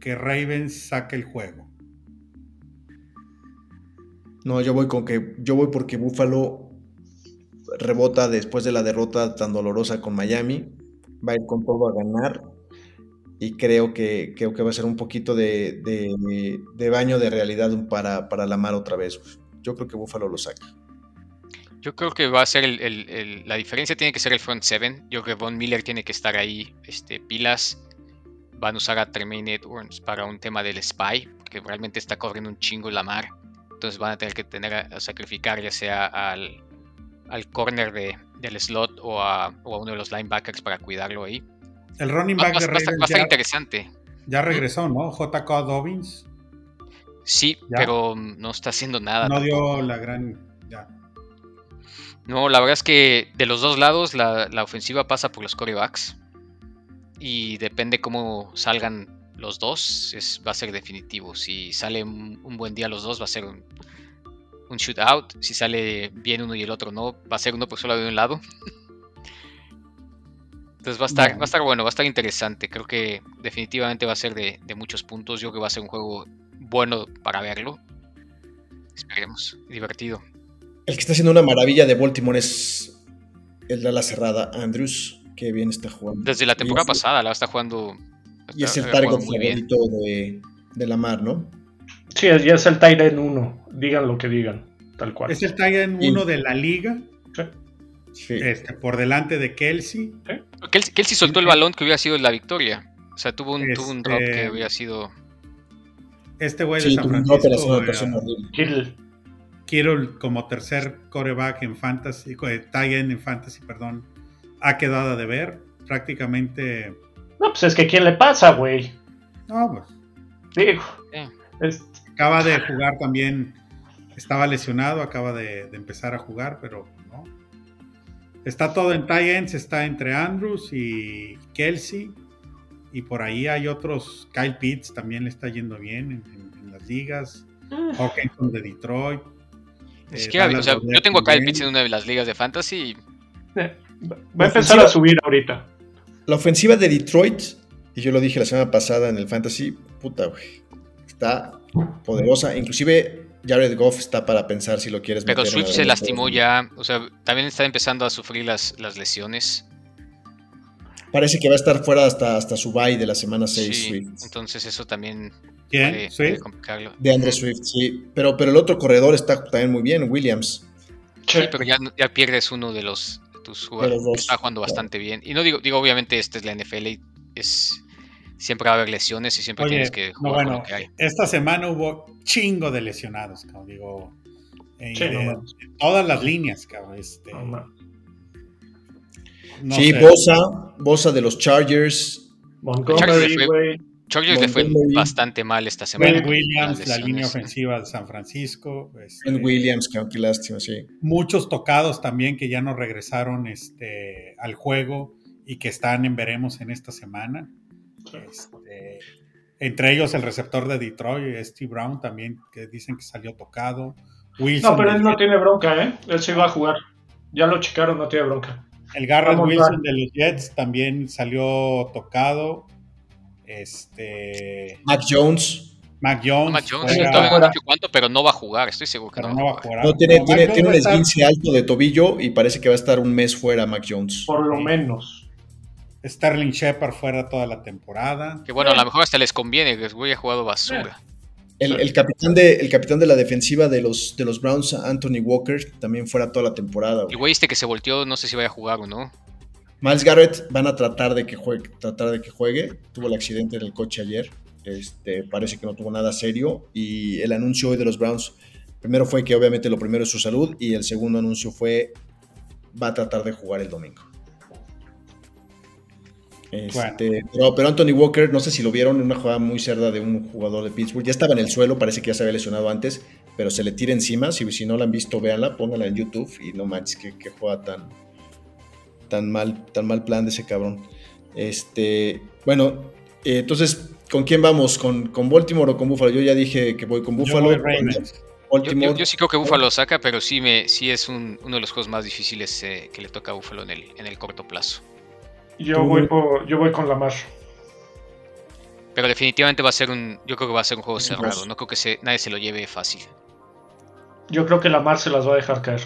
que Ravens saque el juego. No, yo voy con que yo voy porque Buffalo rebota después de la derrota tan dolorosa con Miami. Va a ir con todo a ganar y creo que, creo que va a ser un poquito de, baño de realidad para, para Lamar otra vez. Yo creo que Buffalo lo saca. Yo creo que va a ser el, la diferencia tiene que ser el front seven. Yo creo que Von Miller tiene que estar ahí, este, pilas. Van a usar a Tremaine Edwards para un tema del spy, porque realmente está corriendo un chingo Lamar. Entonces van a tener que tener a, sacrificar ya sea al, al corner de, del slot o a, o a uno de los linebackers para cuidarlo ahí. El running back de Ravens va, a interesante. Ya regresó, ¿no? JK Dobbins. Sí, pero no está haciendo nada. No dio la gran. Ya. No, la verdad es que de los dos lados la, ofensiva pasa por los corebacks. Y depende cómo salgan los dos, es, va a ser definitivo. Si sale un, buen día los dos, va a ser un, un shootout. Si sale bien uno y el otro no, va a ser uno por solo de un lado. Entonces va a estar, va a estar bueno, va a estar interesante. Creo que definitivamente va a ser de, muchos puntos. Yo creo que va a ser un juego bueno para verlo. Esperemos, divertido. El que está haciendo una maravilla de Baltimore es el de la cerrada, Andrews, que bien está jugando. Desde la temporada pasada la está jugando. Y es el target favorito de, de Lamar, ¿no? Sí, ya es el Titan 1, digan lo que digan, tal cual. Es el Titan 1 de la liga. Este, por delante de Kelsey. Kelsey. soltó el balón que hubiera sido la victoria. O sea, tuvo un, tuvo un drop que este, hubiera sido. Este güey de San Francisco. Quiero como tercer coreback en fantasy, eh, en fantasy, perdón, ha quedado de ver. Prácticamente. No, pues es que ¿quién le pasa, güey? No, pues. Digo. Acaba de jugar también. Estaba lesionado, acaba de empezar a jugar, pero Está todo en tie está entre Andrews y Kelsey. y por ahí hay otros. Kyle Pitts también le está yendo bien en, en- en las ligas. Mm. Hawkinson de Detroit. Es eh, que, o sea, yo tengo a Kyle. Pitts en una de las ligas de fantasy. Eh, Va a empezar a subir ahorita. La ofensiva de Detroit, y yo lo dije la semana pasada en el Fantasy, puta, güey. Está poderosa. Inclusive Jared Goff está para pensar si lo quieres Pero Swift la- se lastimó ya. O sea, también está empezando a sufrir las, las lesiones. Parece que va a estar fuera hasta, hasta su bye de la semana 6, Sí, Swift. entonces eso también ¿Quién? puede, complicarlo. De Andre Swift, sí. Pero, pero el otro corredor está también muy bien, Williams. Sí, pero ya, ya pierdes uno de los tus jugadores está jugando bastante bien. Y no digo, digo, obviamente, esta es la NFL y es siempre va a haber lesiones y siempre Oye, tienes que no, jugar con bueno, lo que hay. esta semana hubo chingo de lesionados, como digo. eh, Sí, de, no mames. de todas las líneas, cabrón. Este, No mames. no sí, sé. Bosa, Bosa de los Chargers. Montgomery, güey. Chargers le fue bastante mal esta semana. Ben Williams, la línea ofensiva de San Francisco. este, Ben Williams, que aunque lástima, sí. muchos tocados también que ya no regresaron este, al juego y que están en veremos en esta semana. Este, entre ellos el receptor de Detroit, Steve Brown, también, que dicen que salió tocado. Wilson, No, pero él no tiene bronca, ¿eh? Él sí va a jugar. Ya lo checaron, no tiene bronca. el Garrett Vamos, Wilson de los Jets también salió tocado. Este, Mac Jones. Mac Jones, Mac Jones, juega, todavía no dicho cuánto, pero no va a jugar. Estoy seguro que no, no va a a jugar. No, tiene, tiene, tiene un a estar- esguince alto de tobillo y parece que va a estar un mes fuera Mac Jones. Por lo Sí. menos. Sterling Shepard fuera toda la temporada. Que bueno, a lo mejor hasta les conviene, que el güey ha jugado basura. El, el capitán de, el capitán de la defensiva de los, de los Browns, Anthony Walker, también fuera toda la temporada. güey. El güey este que se volteó, no sé si vaya a jugar o no. Miles Garrett van a tratar de que juegue, tratar de que juegue. Tuvo el accidente en el coche ayer. Este, parece que no tuvo nada serio. Y el anuncio hoy de los Browns, primero fue que obviamente lo primero es su salud. Y el segundo anuncio fue va a tratar de jugar el domingo. Este, pero, pero Anthony Walker, no sé si lo vieron en una jugada muy cerda de un jugador de Pittsburgh. Ya estaba en el suelo, parece que ya se había lesionado antes, pero se le tira encima. Si, si no la han visto, véanla, pónganla en YouTube y no manches que, que juega tan, tan mal, tan mal plan de ese cabrón. Este, bueno, eh, entonces, ¿con quién vamos? ¿Con, ¿Con Baltimore o con Buffalo? Yo ya dije que voy con Yo Buffalo. voy. Yo, Baltimore. yo- yo sí creo que Buffalo saca, pero sí, me, sí es un- uno de los juegos más difíciles eh, que le toca a Buffalo en el, en el corto plazo. Yo voy, por, yo voy con Lamar. Pero definitivamente va a ser un, yo creo que va a ser un juego cerrado. No creo que se, nadie se lo lleve fácil. Yo creo que Lamar se las va a dejar caer.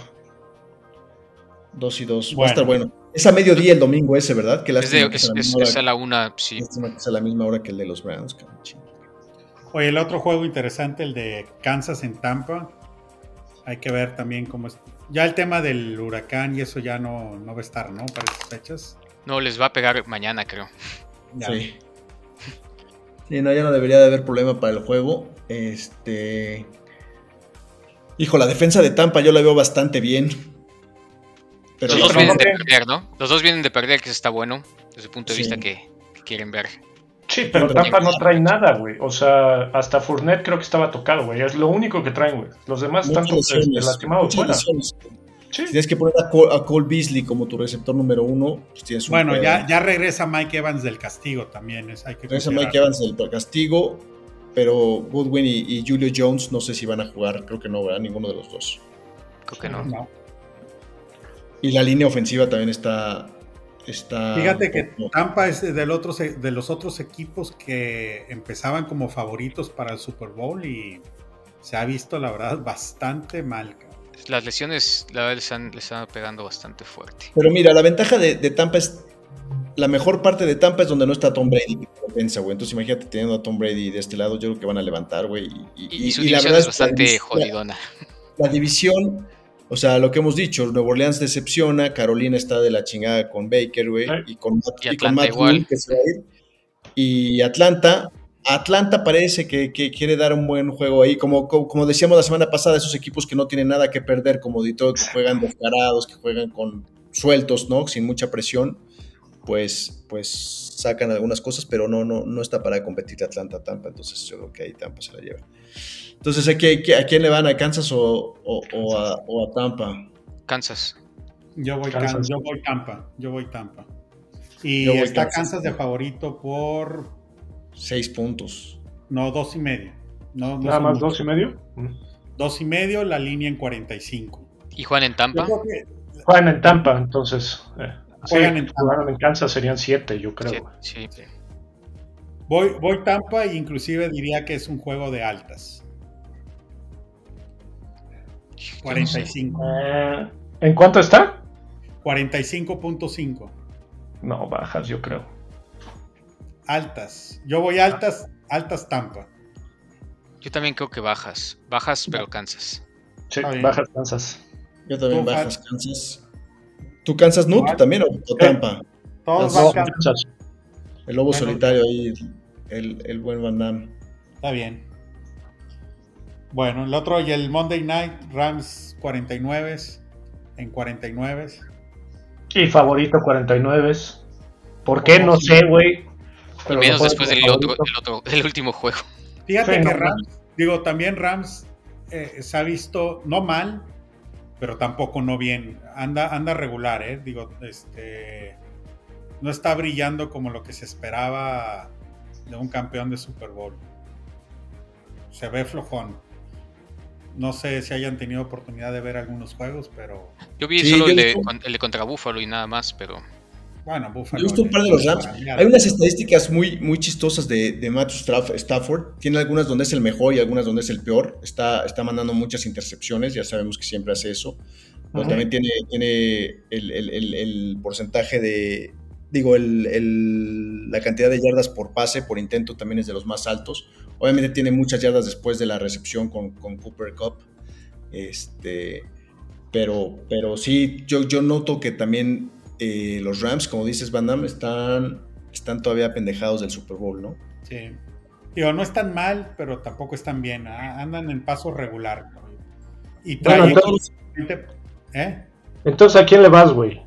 Dos y dos. Va a estar bueno. Es a mediodía el domingo ese, ¿verdad? Que Es, de- que es- la es- es a la una, sí. que sea la misma hora que el de los Browns. cabrón. Oye, el otro juego interesante, el de Kansas en Tampa. Hay que ver también cómo es. Ya el tema del huracán y eso ya no, no va a estar, ¿no? Para esas fechas. No, les va a pegar mañana, creo. Ya. Sí. Sí, no, ya no debería de haber problema para el juego. Este. Hijo, la defensa de Tampa yo la veo bastante bien. Pero Los dos vienen de perder, ¿no? Los dos vienen de perder, que eso está bueno, desde el punto de Sí. vista que, que quieren ver. Sí, pero Tampa no trae nada, güey. O sea, hasta Fournette creo que estaba tocado, güey. Es lo único que traen, güey. Los demás están lastimados muchas fuera. lesiones. Sí. Si tienes que poner a Cole, a Cole Beasley como tu receptor número uno, pues tienes un Bueno, pedo. ya, ya regresa Mike Evans del castigo también. Es, hay que Regresa. Mike Evans del castigo, pero Goodwin y, y Julio Jones no sé si van a jugar, creo que no, ¿verdad? Ninguno de los dos. Creo que no. No. Y la línea ofensiva también está. está Fíjate que Tampa es del otro, se- de los otros equipos que empezaban como favoritos para el Super Bowl y se ha visto, la verdad, bastante mal. Las lesiones, la verdad, les están, les están pegando bastante fuerte. Pero mira, la ventaja de, de Tampa es. La mejor parte de Tampa es donde no está Tom Brady defensa, güey. Entonces imagínate teniendo a Tom Brady de este lado, yo creo que van a levantar, güey. Y, Y, y su y la división verdad es que la bastante jodidona. La división, o sea, lo que hemos dicho, Nueva Orleans decepciona, Carolina está de la chingada con Baker, güey, y con, Matt- Y y con Matt igual. Que se va a ir. Y Atlanta, Atlanta parece que, que quiere dar un buen juego ahí, como, como, como decíamos la semana pasada, esos equipos que no tienen nada que perder, como Detroit, que juegan descarados, que juegan con sueltos, ¿no? Sin mucha presión, pues, pues sacan algunas cosas, pero no, no, no está para competir Atlanta Tampa, entonces yo creo que ahí Tampa se la lleva. Entonces, ¿a, qué- a quién le van? ¿A Kansas o, o- o a, o a Tampa? Kansas. Yo voy, Kansas. Yo voy Tampa, yo voy Tampa. Y Yo voy está Kansas. Kansas de favorito por, Seis puntos. no, dos y medio. No, no Nada más muchos. dos y medio. Mm. Dos y medio, la línea en 45. ¿Y Juan en Tampa? que Juegan en Tampa, entonces. eh, sí, Juegan en Tampa. jugaron en Kansas serían siete, yo creo. Sí, sí. voy, voy Tampa e inclusive diría que es un juego de altas. 45. Eh, ¿En cuánto está? 45.5. No, bajas, yo creo. Altas. Yo voy altas, altas Tampa. Yo también creo que bajas. Bajas, pero Kansas. Sí, bajas Kansas. Yo también Tú, bajas Fat. Kansas. ¿Tú Kansas no? ¿Tú también o, o Tampa? Todos. Kansas. El lobo Bueno. solitario ahí, el, el buen Van Damme. Está bien. Bueno, el otro y el Monday Night, Rams 49 en 49. Y favorito 49. ¿Por qué? No sé, güey. Pero menos después del otro, del último juego. Fíjate Sí, que no, Rams, digo, también Rams eh, se ha visto no mal, pero tampoco no bien. Anda, anda regular, ¿eh? Digo, este. No está brillando como lo que se esperaba de un campeón de Super Bowl. Se ve flojón. No sé si hayan tenido oportunidad de ver algunos juegos, pero Yo vi Sí, solo yo el de, el contra Búfalo y nada más, pero bueno, Buffalo. Yo he visto un par de los Rams. Hay unas estadísticas muy, muy chistosas de, de Matthew Staff- Stafford. Tiene algunas donde es el mejor y algunas donde es el peor. Está, está mandando muchas intercepciones, ya sabemos que siempre hace eso. Pero también tiene, tiene el, el- el- el porcentaje de, digo, el- el- la cantidad de yardas por pase, por intento, también es de los más altos. Obviamente tiene muchas yardas después de la recepción con, con Cooper Cup. Este, pero, pero sí, yo, yo noto que también eh, los Rams, como dices, Van Damme, están, están todavía pendejados del Super Bowl, ¿no? Sí. Digo, no están mal, pero tampoco están bien. Andan en paso regular. Y Bueno, traen. entonces- ¿eh? Entonces, ¿a quién le vas, güey?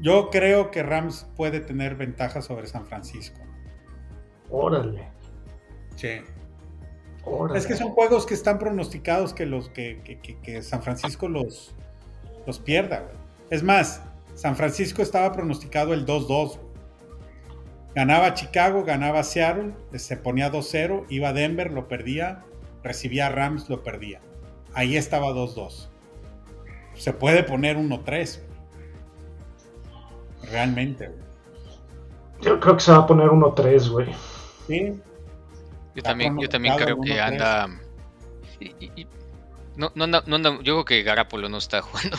Yo creo que Rams puede tener ventaja sobre San Francisco. Órale. Sí. órale. Es que son juegos que están pronosticados que los que, que- que- que San Francisco los, los pierda, güey. Es más, San Francisco estaba pronosticado el 2-2. güey. Ganaba Chicago, ganaba Seattle, se ponía 2-0, iba a Denver, lo perdía, recibía a Rams, lo perdía. Ahí estaba 2-2. Se puede poner 1-3. güey. Realmente, güey. Yo creo que se va a poner 1-3, güey. Sí, yo Está también, yo también creo que anda. y- y- y- no, no anda, no anda- yo creo que Garapolo no está *laughs* jugando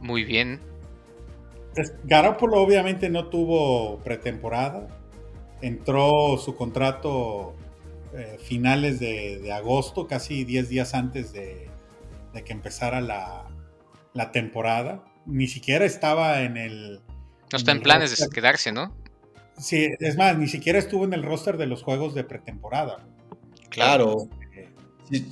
muy bien. Es- Garoppolo obviamente no tuvo pretemporada. Entró su contrato eh, finales de, de agosto, casi 10 días antes de, de que empezara la, la temporada. Ni siquiera estaba en el... No está en planes de quedarse, ¿no? Sí, es más, ni siquiera estuvo en el roster de los juegos de pretemporada. Claro.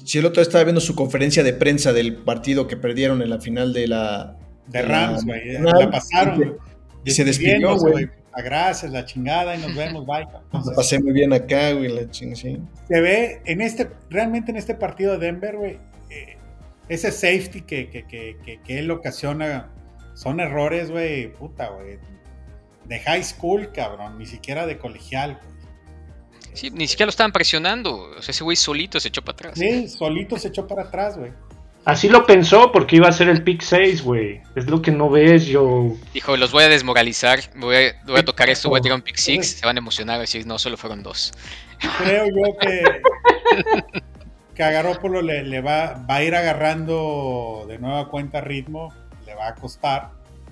Si, el otro día estaba viendo su conferencia de prensa del partido que perdieron en la final de la... De la- Rams, güey. Rams, La pasaron. y se despidió, güey. Ah, Gracias, la chingada, y nos vemos, bye. La Entonces, pasé muy bien acá, güey, la ching, sí. se ve en este, realmente en este partido de Denver, güey, eh, ese safety que, que, que, que, que él ocasiona son errores, güey, puta, güey. De high school, cabrón, ni siquiera de colegial. güey. Sí, ni siquiera lo estaban presionando. O sea, ese güey solito se echó para atrás. Sí, solito se echó para atrás, güey. Así lo pensó porque iba a ser el pick 6, güey. Es lo que no ves, yo. Dijo, los voy a desmoralizar, voy a, voy a tocar esto, voy a tirar un pick six, se van a emocionar y decir, no, solo fueron dos. Creo yo *laughs* que, que a le, le va, va a ir agarrando de nueva cuenta ritmo, le va a costar,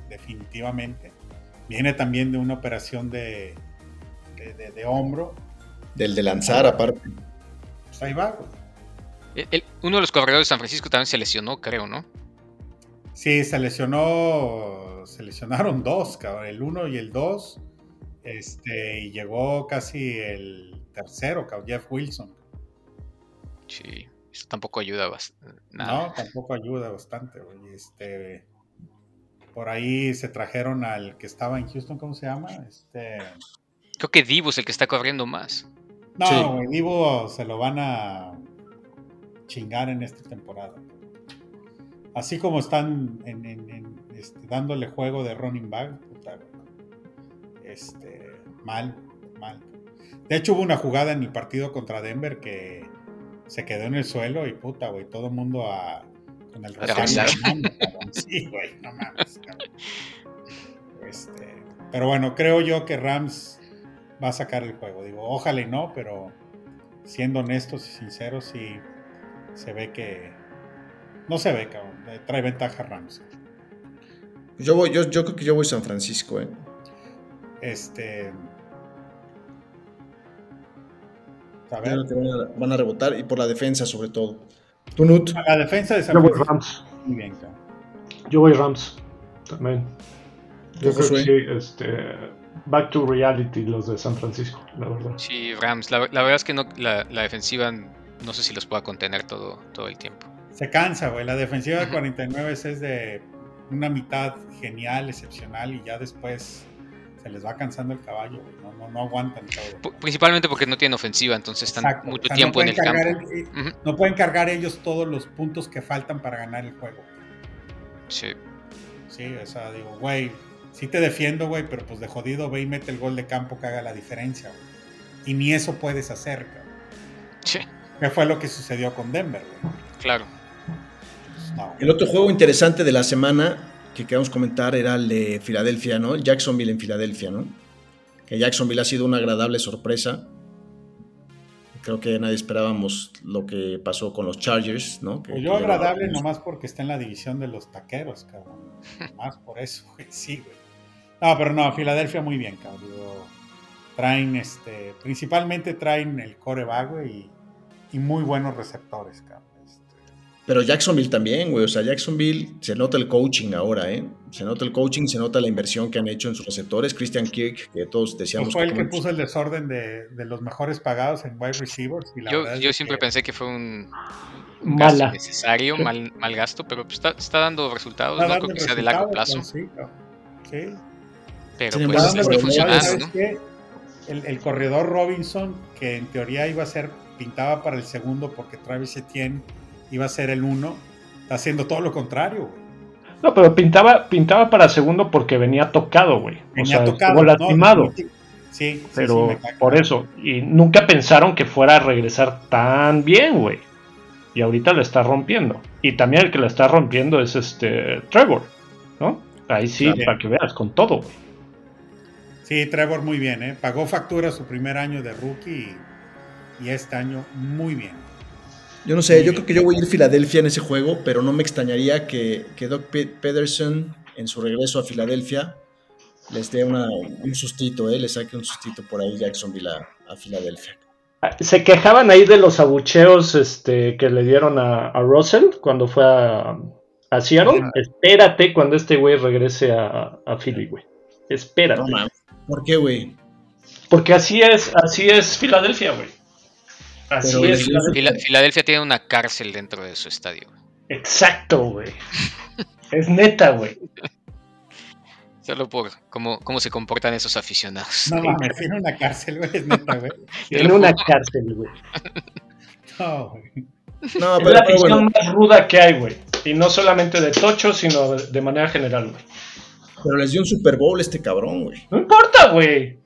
definitivamente. Viene también de una operación de, de, de- de hombro. Del de lanzar, aparte. Pues ahí va, güey. El- el- uno de los corredores de San Francisco también se lesionó, creo, ¿no? Sí, se lesionó, se lesionaron dos, cabrón, el uno y el dos. Este, y llegó casi el tercero, cabrón, Jeff Wilson. Sí, eso tampoco ayuda bastante. No, tampoco ayuda bastante, güey. Este, por ahí se trajeron al que estaba en Houston, ¿cómo se llama? Este, Creo que Divo es el que está corriendo más. no, Sí. güey, Divo se lo van a chingar en esta temporada. Así como están en- en- en, este, dándole juego de running back, puta, güey. Este, mal, mal. De hecho, hubo una jugada en el partido contra Denver que se quedó en el suelo y puta, güey, todo el mundo a, con el rosario. *laughs* *laughs* Sí, güey, no mames, cabrón. Este, pero bueno, creo yo que Rams va a sacar el juego. Digo, ojalá y no, pero siendo honestos y sinceros, sí se ve que. No se ve, cabrón. Trae ventaja Rams. Yo, voy, yo, yo creo que yo voy a San Francisco, ¿eh? Este. A ver. Van, a, van a rebotar y por la defensa, sobre todo. ¿Tú, Nut? La defensa de San Yo voy Francisco. Rams. Muy bien, cabrón. Yo voy Rams. También. Yo creo que sí, este, back to reality los de San Francisco, la verdad. Sí, Rams. La, la verdad es que no, la, la defensiva no sé si los pueda contener todo, todo el tiempo. Se cansa, güey. La defensiva de Ujú. 49 es de una mitad genial, excepcional, y ya después se les va cansando el caballo, güey. No, no, no aguantan todo. Principalmente porque no tienen ofensiva, entonces están Exacto. mucho O sea, no tiempo en el campo. el- eh, no pueden cargar ellos todos los puntos que faltan para ganar el juego. Sí. Sí, o sea, digo, güey, sí te defiendo, güey, pero pues de jodido ve y mete el gol de campo que haga la diferencia, güey. Y ni eso puedes hacer, cabrón. Sí, ¿Qué fue lo que sucedió con Denver, güey? claro. Pues, no. El otro juego interesante de la semana que queríamos comentar era el de Filadelfia, ¿no? El Jacksonville en Filadelfia, ¿no? Que Jacksonville ha sido una agradable sorpresa. Creo que nadie esperábamos lo que pasó con los Chargers, ¿no? Que- Pues que yo agradable nomás porque está en la división de los taqueros, cabrón. Más por eso, *laughs* güey. Sí, güey. No, pero no, Filadelfia muy bien, cabrón. Traen, este, principalmente traen el coreback, güey, y, y muy buenos receptores, cabrón. Pero Jacksonville también, güey. O sea, Jacksonville se nota el coaching ahora, ¿eh? Se nota el coaching, se nota la inversión que han hecho en sus receptores. Christian Kirk, que todos decíamos pues fue el que puso el desorden de, de los mejores pagados en wide receivers. Y la Yo, siempre que- pensé que fue un, Mala. necesario, mal, mal gasto, pero pues está, está dando resultados. está No dando creo que sea de largo plazo, pues, sí, pero Sin pues está pero funcionando, ¿sabes ¿no? El, el corredor Robinson, que en teoría iba a ser, pintaba para el segundo porque Travis Etienne iba a ser el uno, está haciendo todo lo contrario, güey. No, pero pintaba, pintaba para segundo porque venía tocado, güey. O Venía sea, tocado, estuvo ¿no? lastimado. Sí, sí, sí, pero por eso. Y nunca pensaron que fuera a regresar tan bien, güey. Y ahorita lo está rompiendo. Y también el que lo está rompiendo es este Trevor, ¿no? Ahí sí, Claro. para que veas, con todo, güey. Sí, Trevor muy bien, ¿eh? Pagó factura su primer año de rookie y, y este año muy bien. Yo no sé, yo creo que yo voy a ir a Filadelfia en ese juego, pero no me extrañaría que, que Doc Pe- Pederson en su regreso a Filadelfia les dé una- un sustito, ¿eh? le saque un sustito por ahí Jacksonville a, a Filadelfia. Se quejaban ahí de los abucheos este, que le dieron a, a Russell cuando fue a, a Seattle. Ajá. Espérate cuando este güey regrese a, a Philly, güey. Espérate. No. ¿Por qué, güey? Porque así es, así es Filadelfia, güey. Así Pero es Filadelfia. Fila- Filadelfia tiene una cárcel dentro de su estadio. Exacto, güey. Es neta, güey. Solo por cómo, cómo se comportan esos aficionados. No mames, tiene una cárcel, güey, es neta, güey. *laughs* Tiene una cárcel, güey. *laughs* No, güey. No, Es pero, la pero afición bueno, más ruda que hay, güey. Y no solamente de Tocho, sino de, de manera general, güey. pero les dio un Super Bowl este cabrón, güey. No importa, güey.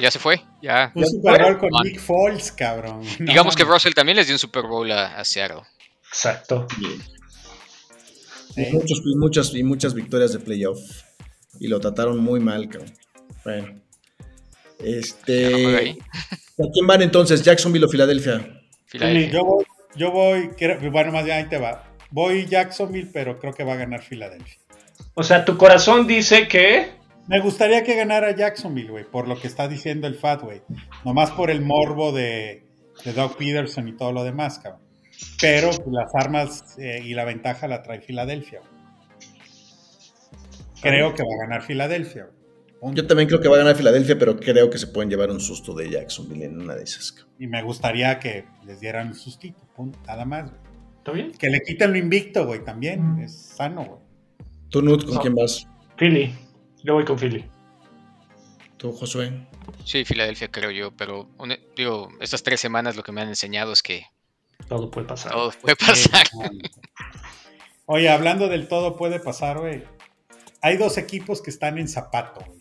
Ya se fue, ya. Un Super Bowl con Man. Nick Foles, cabrón. No Digamos que. Russell también les dio un Super Bowl a, a Seattle. Exacto. Y, muchos, y, muchas, y muchas victorias de playoff. Y lo trataron muy mal, cabrón. Bueno. No Este. ¿A quién van entonces? ¿Jacksonville o Filadelfia? Filadelfia. Yo voy, yo voy, bueno, más bien ahí te va. Voy Jacksonville, pero creo que va a ganar Filadelfia. O sea, tu corazón dice que. Me gustaría que ganara Jacksonville, güey, por lo que está diciendo el Fat, güey. Nomás por el morbo de, de Doug Peterson y todo lo demás, cabrón. Pero las armas eh, y la ventaja la trae Filadelfia, güey. Creo que va a ganar Filadelfia, güey. Yo también creo que va a ganar Filadelfia, pero creo que se pueden llevar un susto de Jacksonville en una de esas. cabrón. Y me gustaría que les dieran un sustito, punto, nada más, güey. ¿Está bien? Que le quiten lo invicto, güey, también. Es sano, güey. ¿Tú, Nut, con No. quién vas? Philly. Yo voy con Philly. ¿Tú, Josué? Sí, Filadelfia creo yo, pero digo, estas tres semanas lo que me han enseñado es que Todo puede pasar. todo puede pasar. Oye, hablando del todo puede pasar, güey. Hay dos equipos que están en zapato, güey.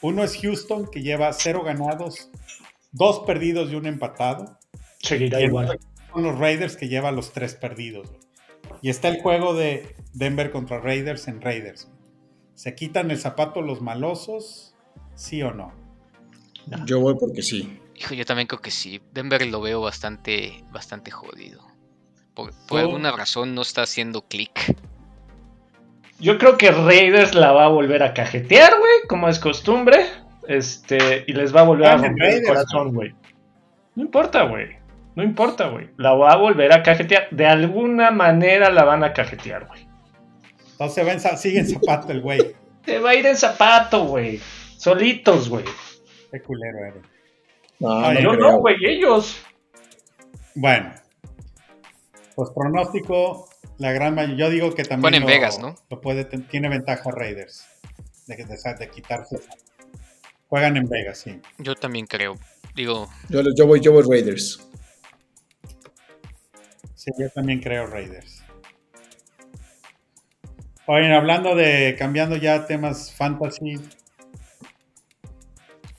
Uno es Houston, que lleva cero ganados, dos perdidos y un empatado. Seguirá Y igual. Son los Raiders, que lleva los tres perdidos. güey. Y está el juego de Denver contra Raiders en Raiders. ¿Se quitan el zapato los malosos? ¿Sí o no? Yo voy porque sí. Hijo, yo también creo que sí. Denver lo veo bastante, bastante jodido. Por, por alguna razón no está haciendo clic. Yo creo que Raiders la va a volver a cajetear, güey, como es costumbre. Este, y les va a volver a romper el corazón, güey. No importa, güey. No importa, güey. La va a volver a cajetear. De alguna manera la van a cajetear, güey. Entonces va en sigue en zapato el güey. *laughs* Se va a ir en zapato, güey. Solitos, güey. Qué culero eres. No, Ay, no Yo creo. no, güey, ellos. Bueno. Pues pronóstico, la gran mayoría. Yo digo que también. Juegan en lo- Vegas, ¿no? Lo puede, tiene ventaja Raiders. De, de, de quitarse. Juegan en Vegas, sí. Yo también creo. Digo, Yo, yo voy, yo voy Raiders. Sí, yo también creo Raiders. Oigan, hablando de, cambiando ya temas fantasy,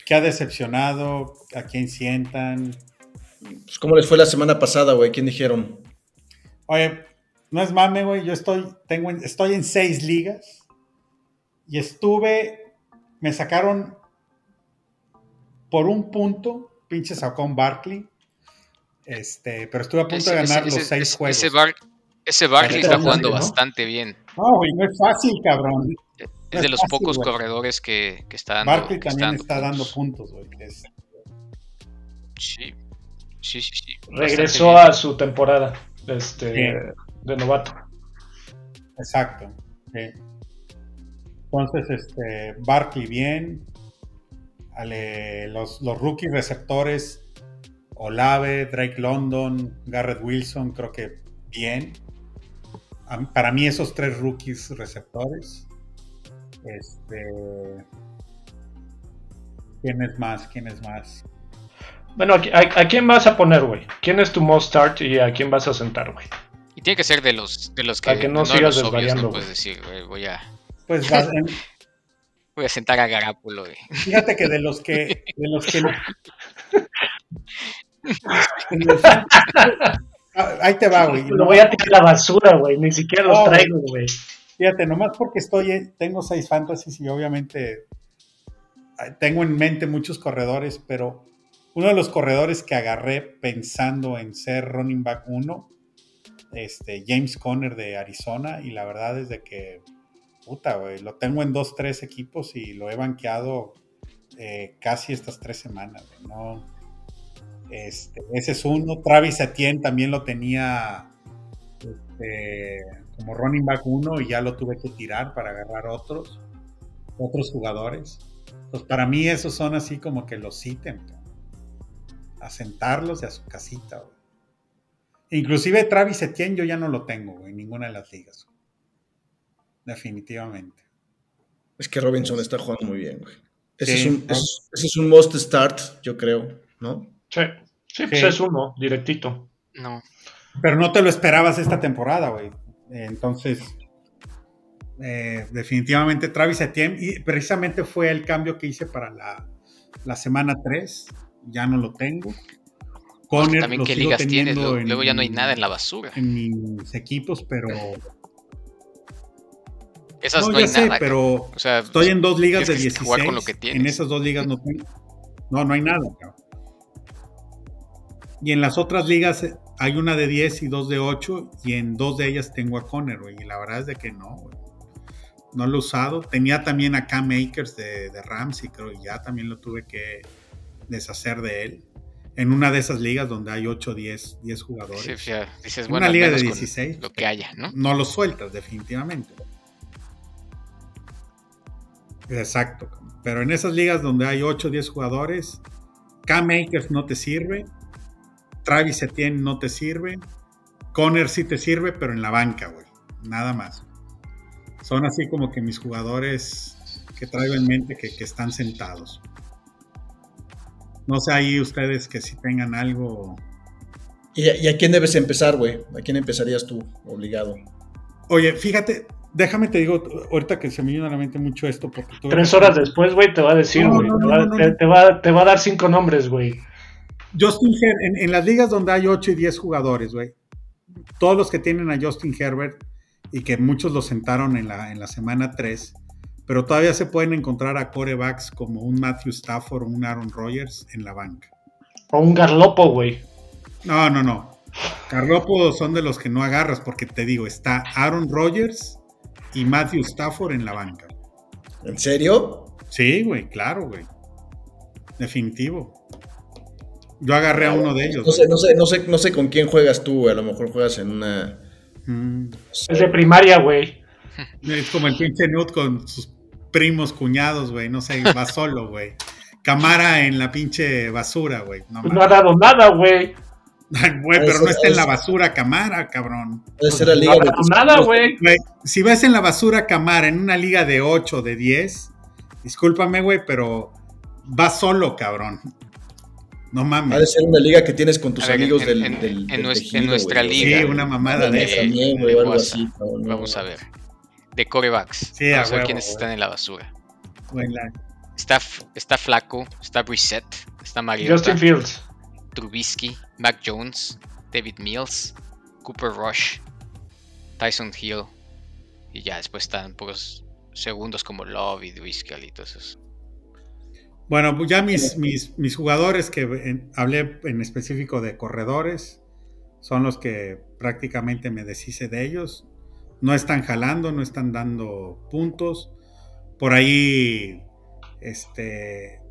¿qué ha decepcionado? ¿A quién sientan? Pues, ¿Cómo les fue la semana pasada, güey? ¿Quién dijeron? Oye, no es mame, güey, yo estoy, tengo, en- estoy en seis ligas y estuve, me sacaron por un punto, pinche Sacón Barkley, este, pero estuve a punto de ganar ese- los seis ese- juegos. Ese, Bar- ese Barkley está jugando ¿no? bastante bien. No, güey, no es fácil, cabrón. Es No de los fácil, pocos güey. corredores que, que está dando. Barkley también está dando puntos. puntos, güey. es- Sí, sí, sí. sí. Regresó Bastante a su temporada este, Sí. de novato. Exacto. sí. Entonces, este, Barkley bien. Ale- los, los rookies receptores, Olave, Drake London, Garrett Wilson, creo que bien. A para mí esos tres rookies receptores. Este, ¿Quién es más? ¿Quién es más? Bueno, ¿a, a- a quién vas a poner, güey? ¿Quién es tu most start y a quién vas a sentar, güey? Y tiene que ser de los, de los que. Para que no sigas los obvios, no puedes decir, güey, voy a, Pues *laughs* va- en- voy a sentar a Garápulo, güey. Fíjate que de los que. De los que *laughs* Ahí te va, güey. Lo voy a tirar a la basura, güey. Ni siquiera los No, traigo, güey. Fíjate, nomás porque estoy, tengo seis fantasies y obviamente ah, tengo en mente muchos corredores, pero uno de los corredores que agarré pensando en ser running back 1, este, James Conner de Arizona, y la verdad es de que, puta, güey, lo tengo en dos, tres equipos y lo he banqueado eh, casi estas tres semanas, güey, no, este, ese es uno, Travis Etienne también lo tenía este, como running back 1 y ya lo tuve que tirar para agarrar otros, otros jugadores. Pues para mí esos son así como que los ítems, a sentarlos y a su casita. güey. Inclusive Travis Etienne yo ya no lo tengo güey, en ninguna de las ligas. Definitivamente. Es que Robinson está jugando muy bien, güey. Ese, Sí, es un, es- ese es un must start, yo creo, ¿no? Sí, sí, pues es uno, directito. No. Pero no te lo esperabas esta temporada, güey. Entonces, eh, definitivamente Travis Etienne, y precisamente fue el cambio que hice para la, la semana 3. Ya no lo tengo. Conner También lo qué ligas tienes, teniendo luego, en- luego ya no hay nada en la basura. En mis equipos, pero. Esas no, no, hay ya sé, nada. pero o sea, estoy en dos ligas de tienes que 16. jugar con lo que tienes. En esas dos ligas no tengo. No, no hay nada, cabrón. Y en las otras ligas eh, hay una de 10 y dos de 8 y en dos de ellas tengo a Conner, güey. Y la verdad es de que no, güey. No lo he usado. Tenía también a Cam Akers de, de Rams y creo que ya también lo tuve que deshacer de él. En una de esas ligas donde hay 8 o 10, 10 jugadores. sí, sea, dices, Una bueno, al liga de menos con 16. lo que haya, ¿no? No lo sueltas, definitivamente. Exacto. Pero en esas ligas donde hay 8 o 10 jugadores, Cam Akers no te sirve, Travis Etienne no te sirve, Conner sí te sirve, pero en la banca, güey. Nada más. Son así como que mis jugadores que traigo en mente que, que están sentados. No sé ahí ustedes que si tengan algo. ¿Y, a- y a quién debes empezar, güey? ¿A quién empezarías tú, obligado? Oye, fíjate, déjame te digo, ahorita que se me viene a la mente mucho esto. Porque Tres horas después, güey, te va a decir, güey. te, va, te va a dar cinco nombres, güey. Justin Herbert, en, las ligas donde hay 8 y 10 jugadores, güey, todos los que tienen a Justin Herbert y que muchos lo sentaron en la, en la semana 3, pero todavía se pueden encontrar a corebacks como un Matthew Stafford o un Aaron Rodgers en la banca. O un Garlopo, güey. No, no, no. Garlopo son de los que no agarras porque te digo, está Aaron Rodgers y Matthew Stafford en la banca. ¿En serio? Sí, güey, claro, güey. Definitivo. Yo agarré a uno de ellos. No sé, no sé, no sé, no sé con quién juegas tú, A lo mejor juegas en una. Mm. Es de primaria, güey. *laughs* Es como el pinche Nut con sus primos, cuñados, güey. No sé, va *laughs* solo, güey. Camara en la pinche basura, güey. No, no ha dado nada, güey. Güey, pero no está en la basura Camara, cabrón. Puede ser la liga no, de nada, güey. Si vas en la basura Camara en una liga de 8, de 10, discúlpame, güey, pero va solo, cabrón. No mames. Ha de ser una liga que tienes con tus amigos en, del, en, del, en, nuestra, liga. Sí, una mamada de, también, güey, algo así, Vamos a ver. De corebacks. Sí, Vamos a ver huevo, quiénes están en la basura. Buena. Está, está Flaco, está Brissett, está Mariota, Justin Fields. Trubisky, Mac Jones, David Mills, Cooper Rush, Tyson Hill. Y ya después están puros segundos como Love y Driscoll y todos esos. Bueno, pues ya mis, mis, mis jugadores que en- hablé en específico de corredores son los que prácticamente me deshice de ellos. No están jalando, no están dando puntos. Por ahí, este.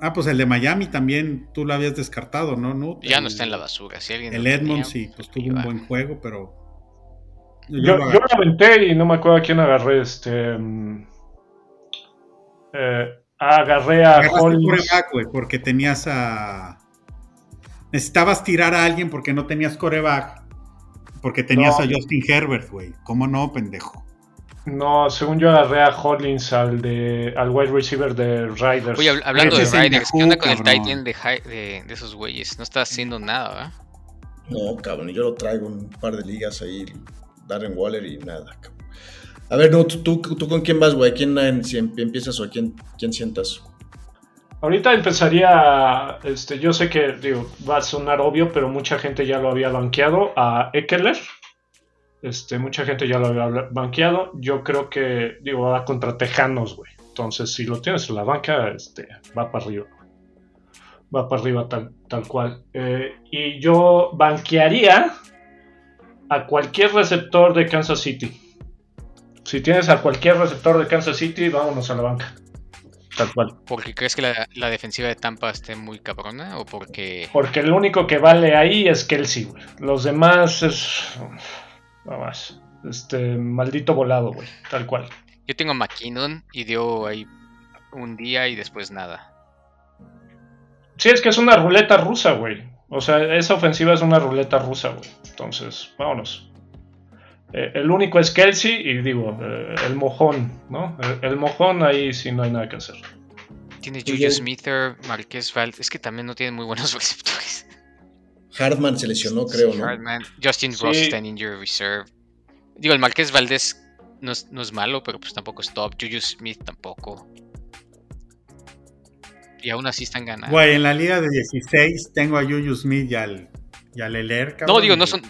Ah, pues el de Miami también tú lo habías descartado, ¿no? Nut? Ya El- no está en la basura. Si alguien El Edmonds sí, pues tuvo ahí un buen juego, pero. Yo, lo yo agarré. lo aventé y no me acuerdo a quién agarré. Este. mm, eh, agarré a Hollins. coreback, güey, porque tenías a. Necesitabas tirar a alguien porque no tenías coreback. Porque tenías No. a Justin Herbert, güey. ¿Cómo no, pendejo? No, según yo agarré a Hollins al de al wide receiver de Riders. Oye, hab- hablando de Riders, ¿qué onda con el tight end de, Hi- de, de esos güeyes? No está haciendo nada, ¿verdad? No, cabrón, yo lo traigo en un par de ligas ahí, Darren Waller y nada, cabrón. A ver, no, ¿tú, con quién vas, güey? ¿A quién en- em- empiezas o a quién, sientas? Ahorita empezaría, este, yo sé que digo, va a sonar obvio, pero mucha gente ya lo había banqueado a Eckler. Este, mucha gente ya lo había banqueado. Yo creo que, digo, va contra Tejanos, güey. Entonces, si lo tienes en la banca, este, va para arriba. Va para arriba tal, tal cual. Eh, y yo banquearía a cualquier receptor de Kansas City. Si tienes a cualquier receptor de Kansas City, vámonos a la banca. Tal cual. ¿Porque crees que la, la defensiva de Tampa esté muy cabrona? ¿O porque.? Porque el único que vale ahí es Kelsey, güey. Los demás es. Nada más. Este, maldito volado, güey. Tal cual. Yo tengo a McKinnon y dio ahí un día y después nada. Sí, es que es una ruleta rusa, güey. O sea, esa ofensiva es una ruleta rusa, güey. Entonces, vámonos. Eh, el único es Kelsey y digo, eh, el mojón, ¿no? El, el mojón ahí sí no hay nada que hacer. Tiene Juju. Smither, Marquez Valdez. Es que también no tiene muy buenos *laughs* receptores. Hardman se lesionó, creo, ¿no? Hardman. Justin Sí. Ross está en Injury Reserve. Digo, el Marqués Valdés no es, no es malo, pero pues tampoco es top. Juju Smith tampoco. Y aún así están ganando. Güey, en la liga de 16 tengo a Juju Smith y al, y al Heller, cabrón. no, digo, no son,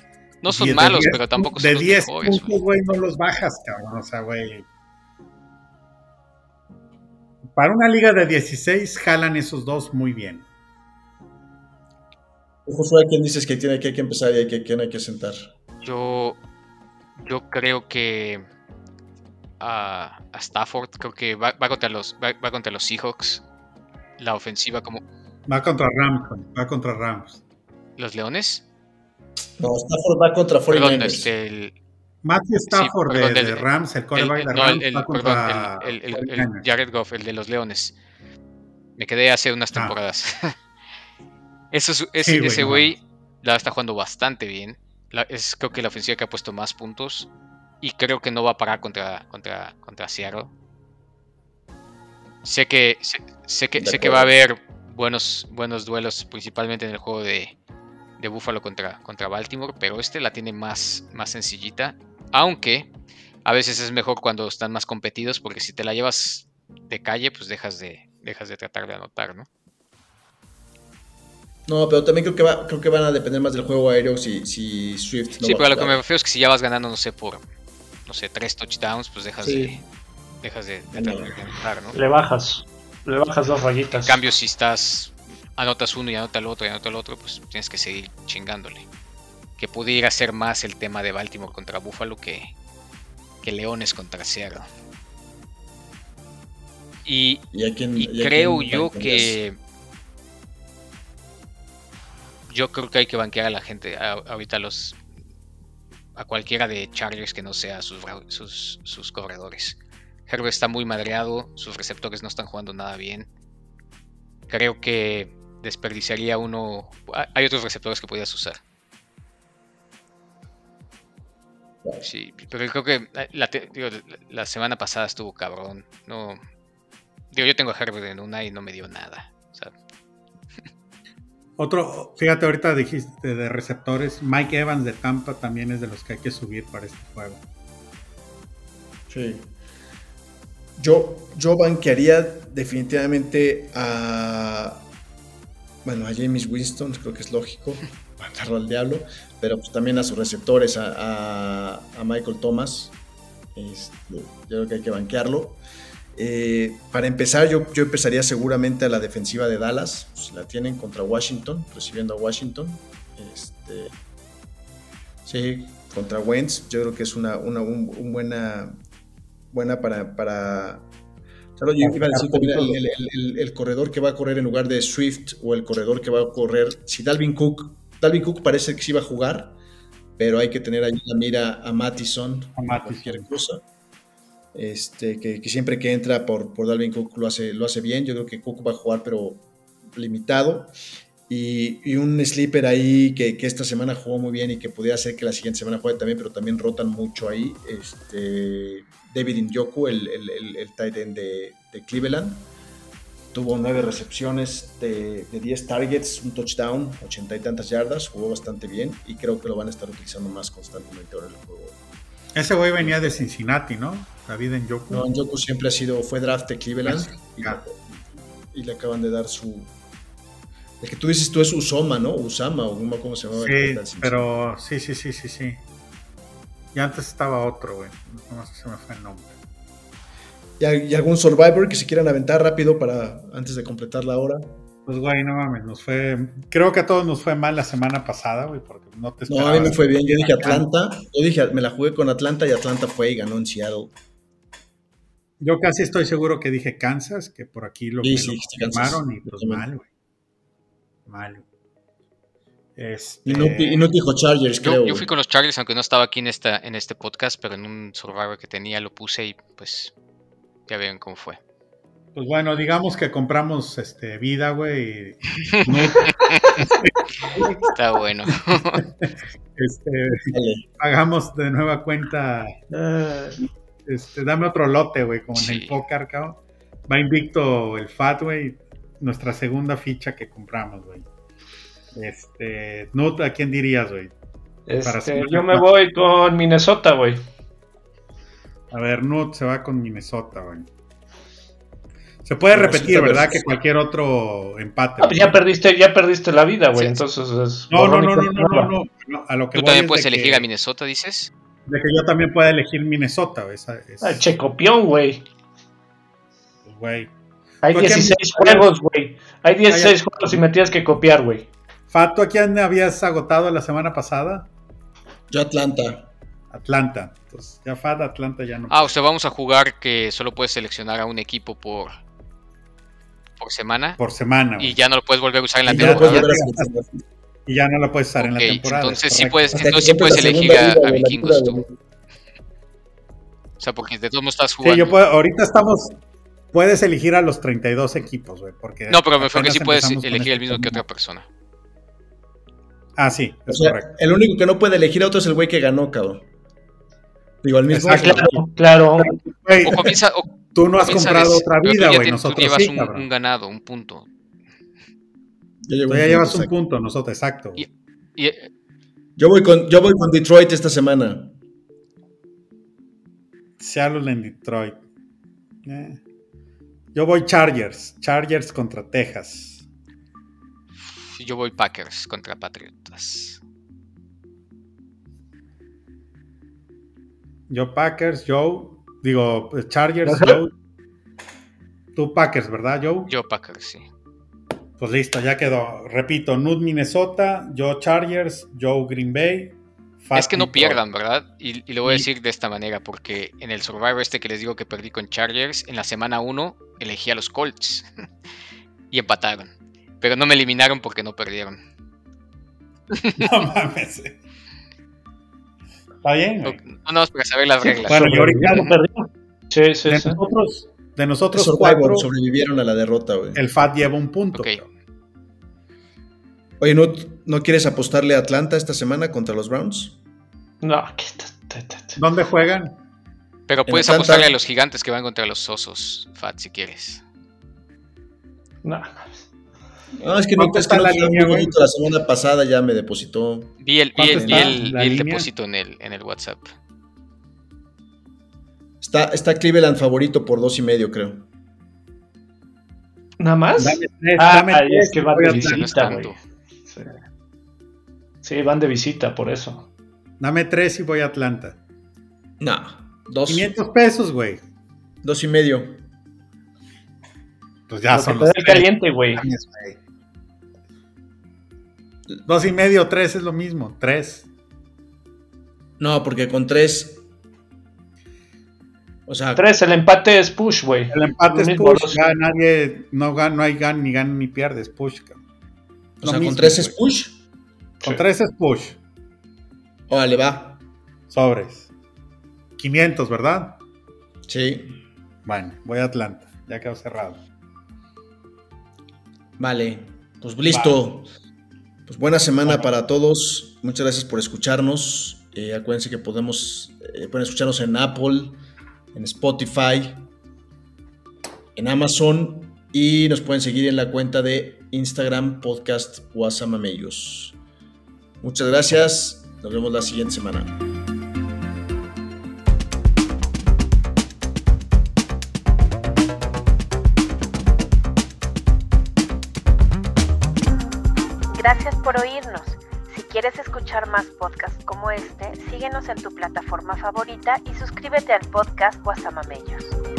no son de malos, 10 pero tampoco De son los 10 mejores. puntos, güey. no los bajas, cabrón. O sea, güey. Para una liga de 16 jalan esos dos muy bien. Josué, ¿a quién dices que tiene que, hay que empezar y a que- quién hay que sentar? Yo, yo creo que a, a Stafford, creo que va, va contra los, va, va contra los Seahawks. La ofensiva como Va contra Rams, güey, va contra Rams. los Leones. No, Stafford va contra Perdón, 49ers. este, el, Matthew Stafford perdón, de, Rams, el el- de no, Rams, el- el- va perdón, contra el- el- el- el 49ers. Jared Goff, el de los Leones. Me quedé hace unas Ah. temporadas. *laughs* Eso es- es- Sí, güey, ese no. güey la está jugando bastante bien. La- es creo que la ofensiva que ha puesto más puntos. Y creo que no va a parar contra, contra, contra Seattle. Sé que, sé, sé que, sé que va a haber buenos, buenos duelos, principalmente en el juego de, de Buffalo contra, contra Baltimore. Pero este la tiene más, más sencillita. Aunque a veces es mejor cuando están más competidos, porque si te la llevas de calle, pues dejas de, dejas de tratar de anotar, ¿no? No, pero también creo que, va, creo que van a depender más del juego aéreo si, si Swift no Sí, pero a lo que me refiero es que si ya vas ganando, no sé, por, no sé, tres touchdowns, pues dejas de dejas de, de, anotar, ¿no? Le bajas, le bajas dos rayitas. En cambio, si estás, anotas uno y anota el otro y anota el otro, pues tienes que seguir chingándole. Que pudiera ser más el tema de Baltimore contra Buffalo que, que Leones contra Seattle. Y, creo yo que yo creo que hay que banquear a la gente ahorita los a cualquiera de Chargers que no sea sus, sus, corredores. Herbert está muy madreado, sus receptores no están jugando nada bien. Creo que desperdiciaría uno. Hay otros receptores que podías usar. Sí, pero creo que la, la semana pasada estuvo cabrón. No, Digo, yo tengo a Herbert en una y no me dio nada. *laughs* Otro, fíjate, ahorita dijiste de receptores. Mike Evans de Tampa también es de los que hay que subir para este juego. Sí. Yo, yo banquearía definitivamente a. Bueno, a James Winston, creo que es lógico, *laughs* mandarlo al diablo, pero pues también a sus receptores, a, Michael Thomas. Este, yo creo que hay que banquearlo. Eh, para empezar, yo, yo, empezaría seguramente a la defensiva de Dallas, si la tienen contra Washington, recibiendo a Washington. Este, sí, contra Wentz, yo creo que es una, una un, buena, buena para... para iba a decir el, el, corredor que va a correr en lugar de Swift o el corredor que va a correr, si Dalvin Cook, Dalvin Cook parece que sí va a jugar, pero hay que tener ahí la mira a Mattison, a cualquier cosa. Este, que, siempre que entra por, por Dalvin Cook lo hace, lo hace bien. Yo creo que Cook va a jugar, pero limitado. Y, un sleeper ahí que, esta semana jugó muy bien y que podría ser que la siguiente semana juegue también, pero también rotan mucho ahí. Este, David Njoku, el, el, el, tight end de, Cleveland. Tuvo nueve recepciones de, de 10 targets, un touchdown, ochenta y tantas yardas, jugó bastante bien y creo que lo van a estar utilizando más constantemente ahora en el juego. Ese güey venía de Cincinnati, ¿no? David Njoku. No, Njoku siempre ha sido, fue draft de Cleveland y, le acaban de dar su... El que tú dices tú es Usoma, ¿no? Usama o cómo se llama. Sí, pero sí, sí, sí, sí, sí. Y antes estaba otro, güey. No sé si me fue el nombre. ¿Y, algún Survivor que se quieran aventar rápido para antes de completar la hora? Pues, güey, no mames, nos fue. Creo que a todos nos fue mal la semana pasada, güey, porque no te No, a mí me fue bien. Yo dije Atlanta. Yo dije, me la jugué con Atlanta y Atlanta fue y ganó en Seattle. Yo casi estoy seguro que dije Kansas, que por aquí lo, sí, sí, confirmaron y pues mal, güey. Mal. Este... Y, no, y, no, dijo Chargers, creo. Yo fui con los Chargers, aunque no estaba aquí en, esta, en este podcast, pero en un Survivor que tenía lo puse y pues ya ven cómo fue. Pues bueno, digamos que compramos este vida, güey. *laughs* Está bueno. Este, pagamos de nueva cuenta. Este, dame otro lote, güey, como en el póker, cabrón. Va invicto el Fat, güey. Nuestra segunda ficha que compramos, güey. Este, Nut, ¿a quién dirías, güey? Este, yo me voy con Minnesota, güey. A ver, Nut se va con Minnesota, güey. Se puede repetir, ¿verdad? Que cualquier otro empate. Ah, ya perdiste, ya perdiste la vida, güey. Entonces es no, no, no, no, no, no, A lo que Tú también puedes elegir a Minnesota, dices. De que yo también pueda elegir Minnesota, güey. Es... Ah, checopión, güey. Pues, güey. Hay 16 juegos, güey. Hay 16 juegos y me tienes que copiar, güey. Fato, ¿a quién habías agotado la semana pasada? Yo Atlanta. Atlanta. Entonces, ya Fat, Atlanta ya no. Ah, o sea, vamos a jugar que solo puedes seleccionar a un equipo por por semana. Por semana. Y ya no lo puedes volver a usar en la temporada. y ya no lo puedes usar en la temporada. Entonces sí puedes, entonces sí puedes elegir a, vikingos tú. O sea, porque de todos modos estás jugando. Sí, yo puedo, ahorita estamos. Puedes elegir a los 32 equipos, güey. Porque no, pero me fue que sí puedes elegir el mismo que otra persona. Ah, sí, es correcto. El único que no puede elegir a otro es el güey que ganó, cabrón. Digo, el mismo. Claro, claro. o comienza, o Tú no has comprado otra vida, güey. Nosotros tú llevas sí, un, un, ganado, un punto. tú ya llevas un punto, nosotros, exacto. yo, voy con, yo voy con Detroit esta semana. Seattle en Detroit. Eh. Yo voy Chargers. Chargers contra Texas. Yo voy Packers contra Patriotas. Yo Packers, Joe. Digo, pues, Chargers, Joe. Tú Packers, ¿verdad, Joe? Yo Packers, sí. Pues listo, ya quedó. Repito, Nud Minnesota, yo Chargers, Joe Green Bay. Es que no pierdan, ¿verdad? Y, lo voy a decir de esta manera, porque en el Survivor este que les digo que perdí con Chargers, en la semana 1 elegí a los Colts *laughs* y empataron. Pero no me eliminaron porque no perdieron. *laughs* No mames. Está bien. No, no, para saber las reglas. Bueno, yo ahorita no perdí. Sí, sí, de sí. Nosotros, de nosotros Survivor cuatro, sobrevivieron a la derrota, güey. el FAT lleva un punto. Ok. Oye, ¿no, ¿no quieres apostarle a Atlanta esta semana contra los Browns? No, que. ¿Dónde juegan? Pero puedes Atlanta- apostarle a los gigantes que van contra los osos, Fat, si quieres. No, No, es que no, ¿Cuánto es que está la quedó línea, muy güey? bonito. La semana pasada ya me depositó. Vi el, vi ¿Cuánto el, vi el- vi depósito en el, en el WhatsApp. Está, está Cleveland favorito por dos y medio, creo. ¿Nada más? Dame tres, Ah, dame ay, tres es que de a- tanto. güey. Sí. Van de visita, por eso. Dame tres y voy a Atlanta. No, dos, 500 pesos, güey. dos y medio. Pues ya Lo son que los tres. caliente, güey. Dos y medio, tres es lo mismo. Tres. No, porque con tres. O sea, Tres, el empate es push, güey. El empate es push. Ya nadie, no, no hay gan, ni gan ni pierdes. Push. cabrón. o sea mismo, con tres es push. Con Sí. tres es push. Órale, va. Sobres. 500, ¿verdad? Sí, Bueno, voy a Atlanta. Ya quedó cerrado. vale. Pues listo. Pues buena semana para todos. Muchas gracias por escucharnos. Eh, acuérdense que podemos, eh, pueden escucharnos en Apple, en Spotify, en Amazon y nos pueden seguir en la cuenta de Instagram Podcast Guasamamellos. Muchas gracias. Nos vemos la siguiente semana. Gracias por oírnos. Si quieres escuchar más podcasts como este, síguenos en tu plataforma favorita y suscríbete al podcast Guasamamellos.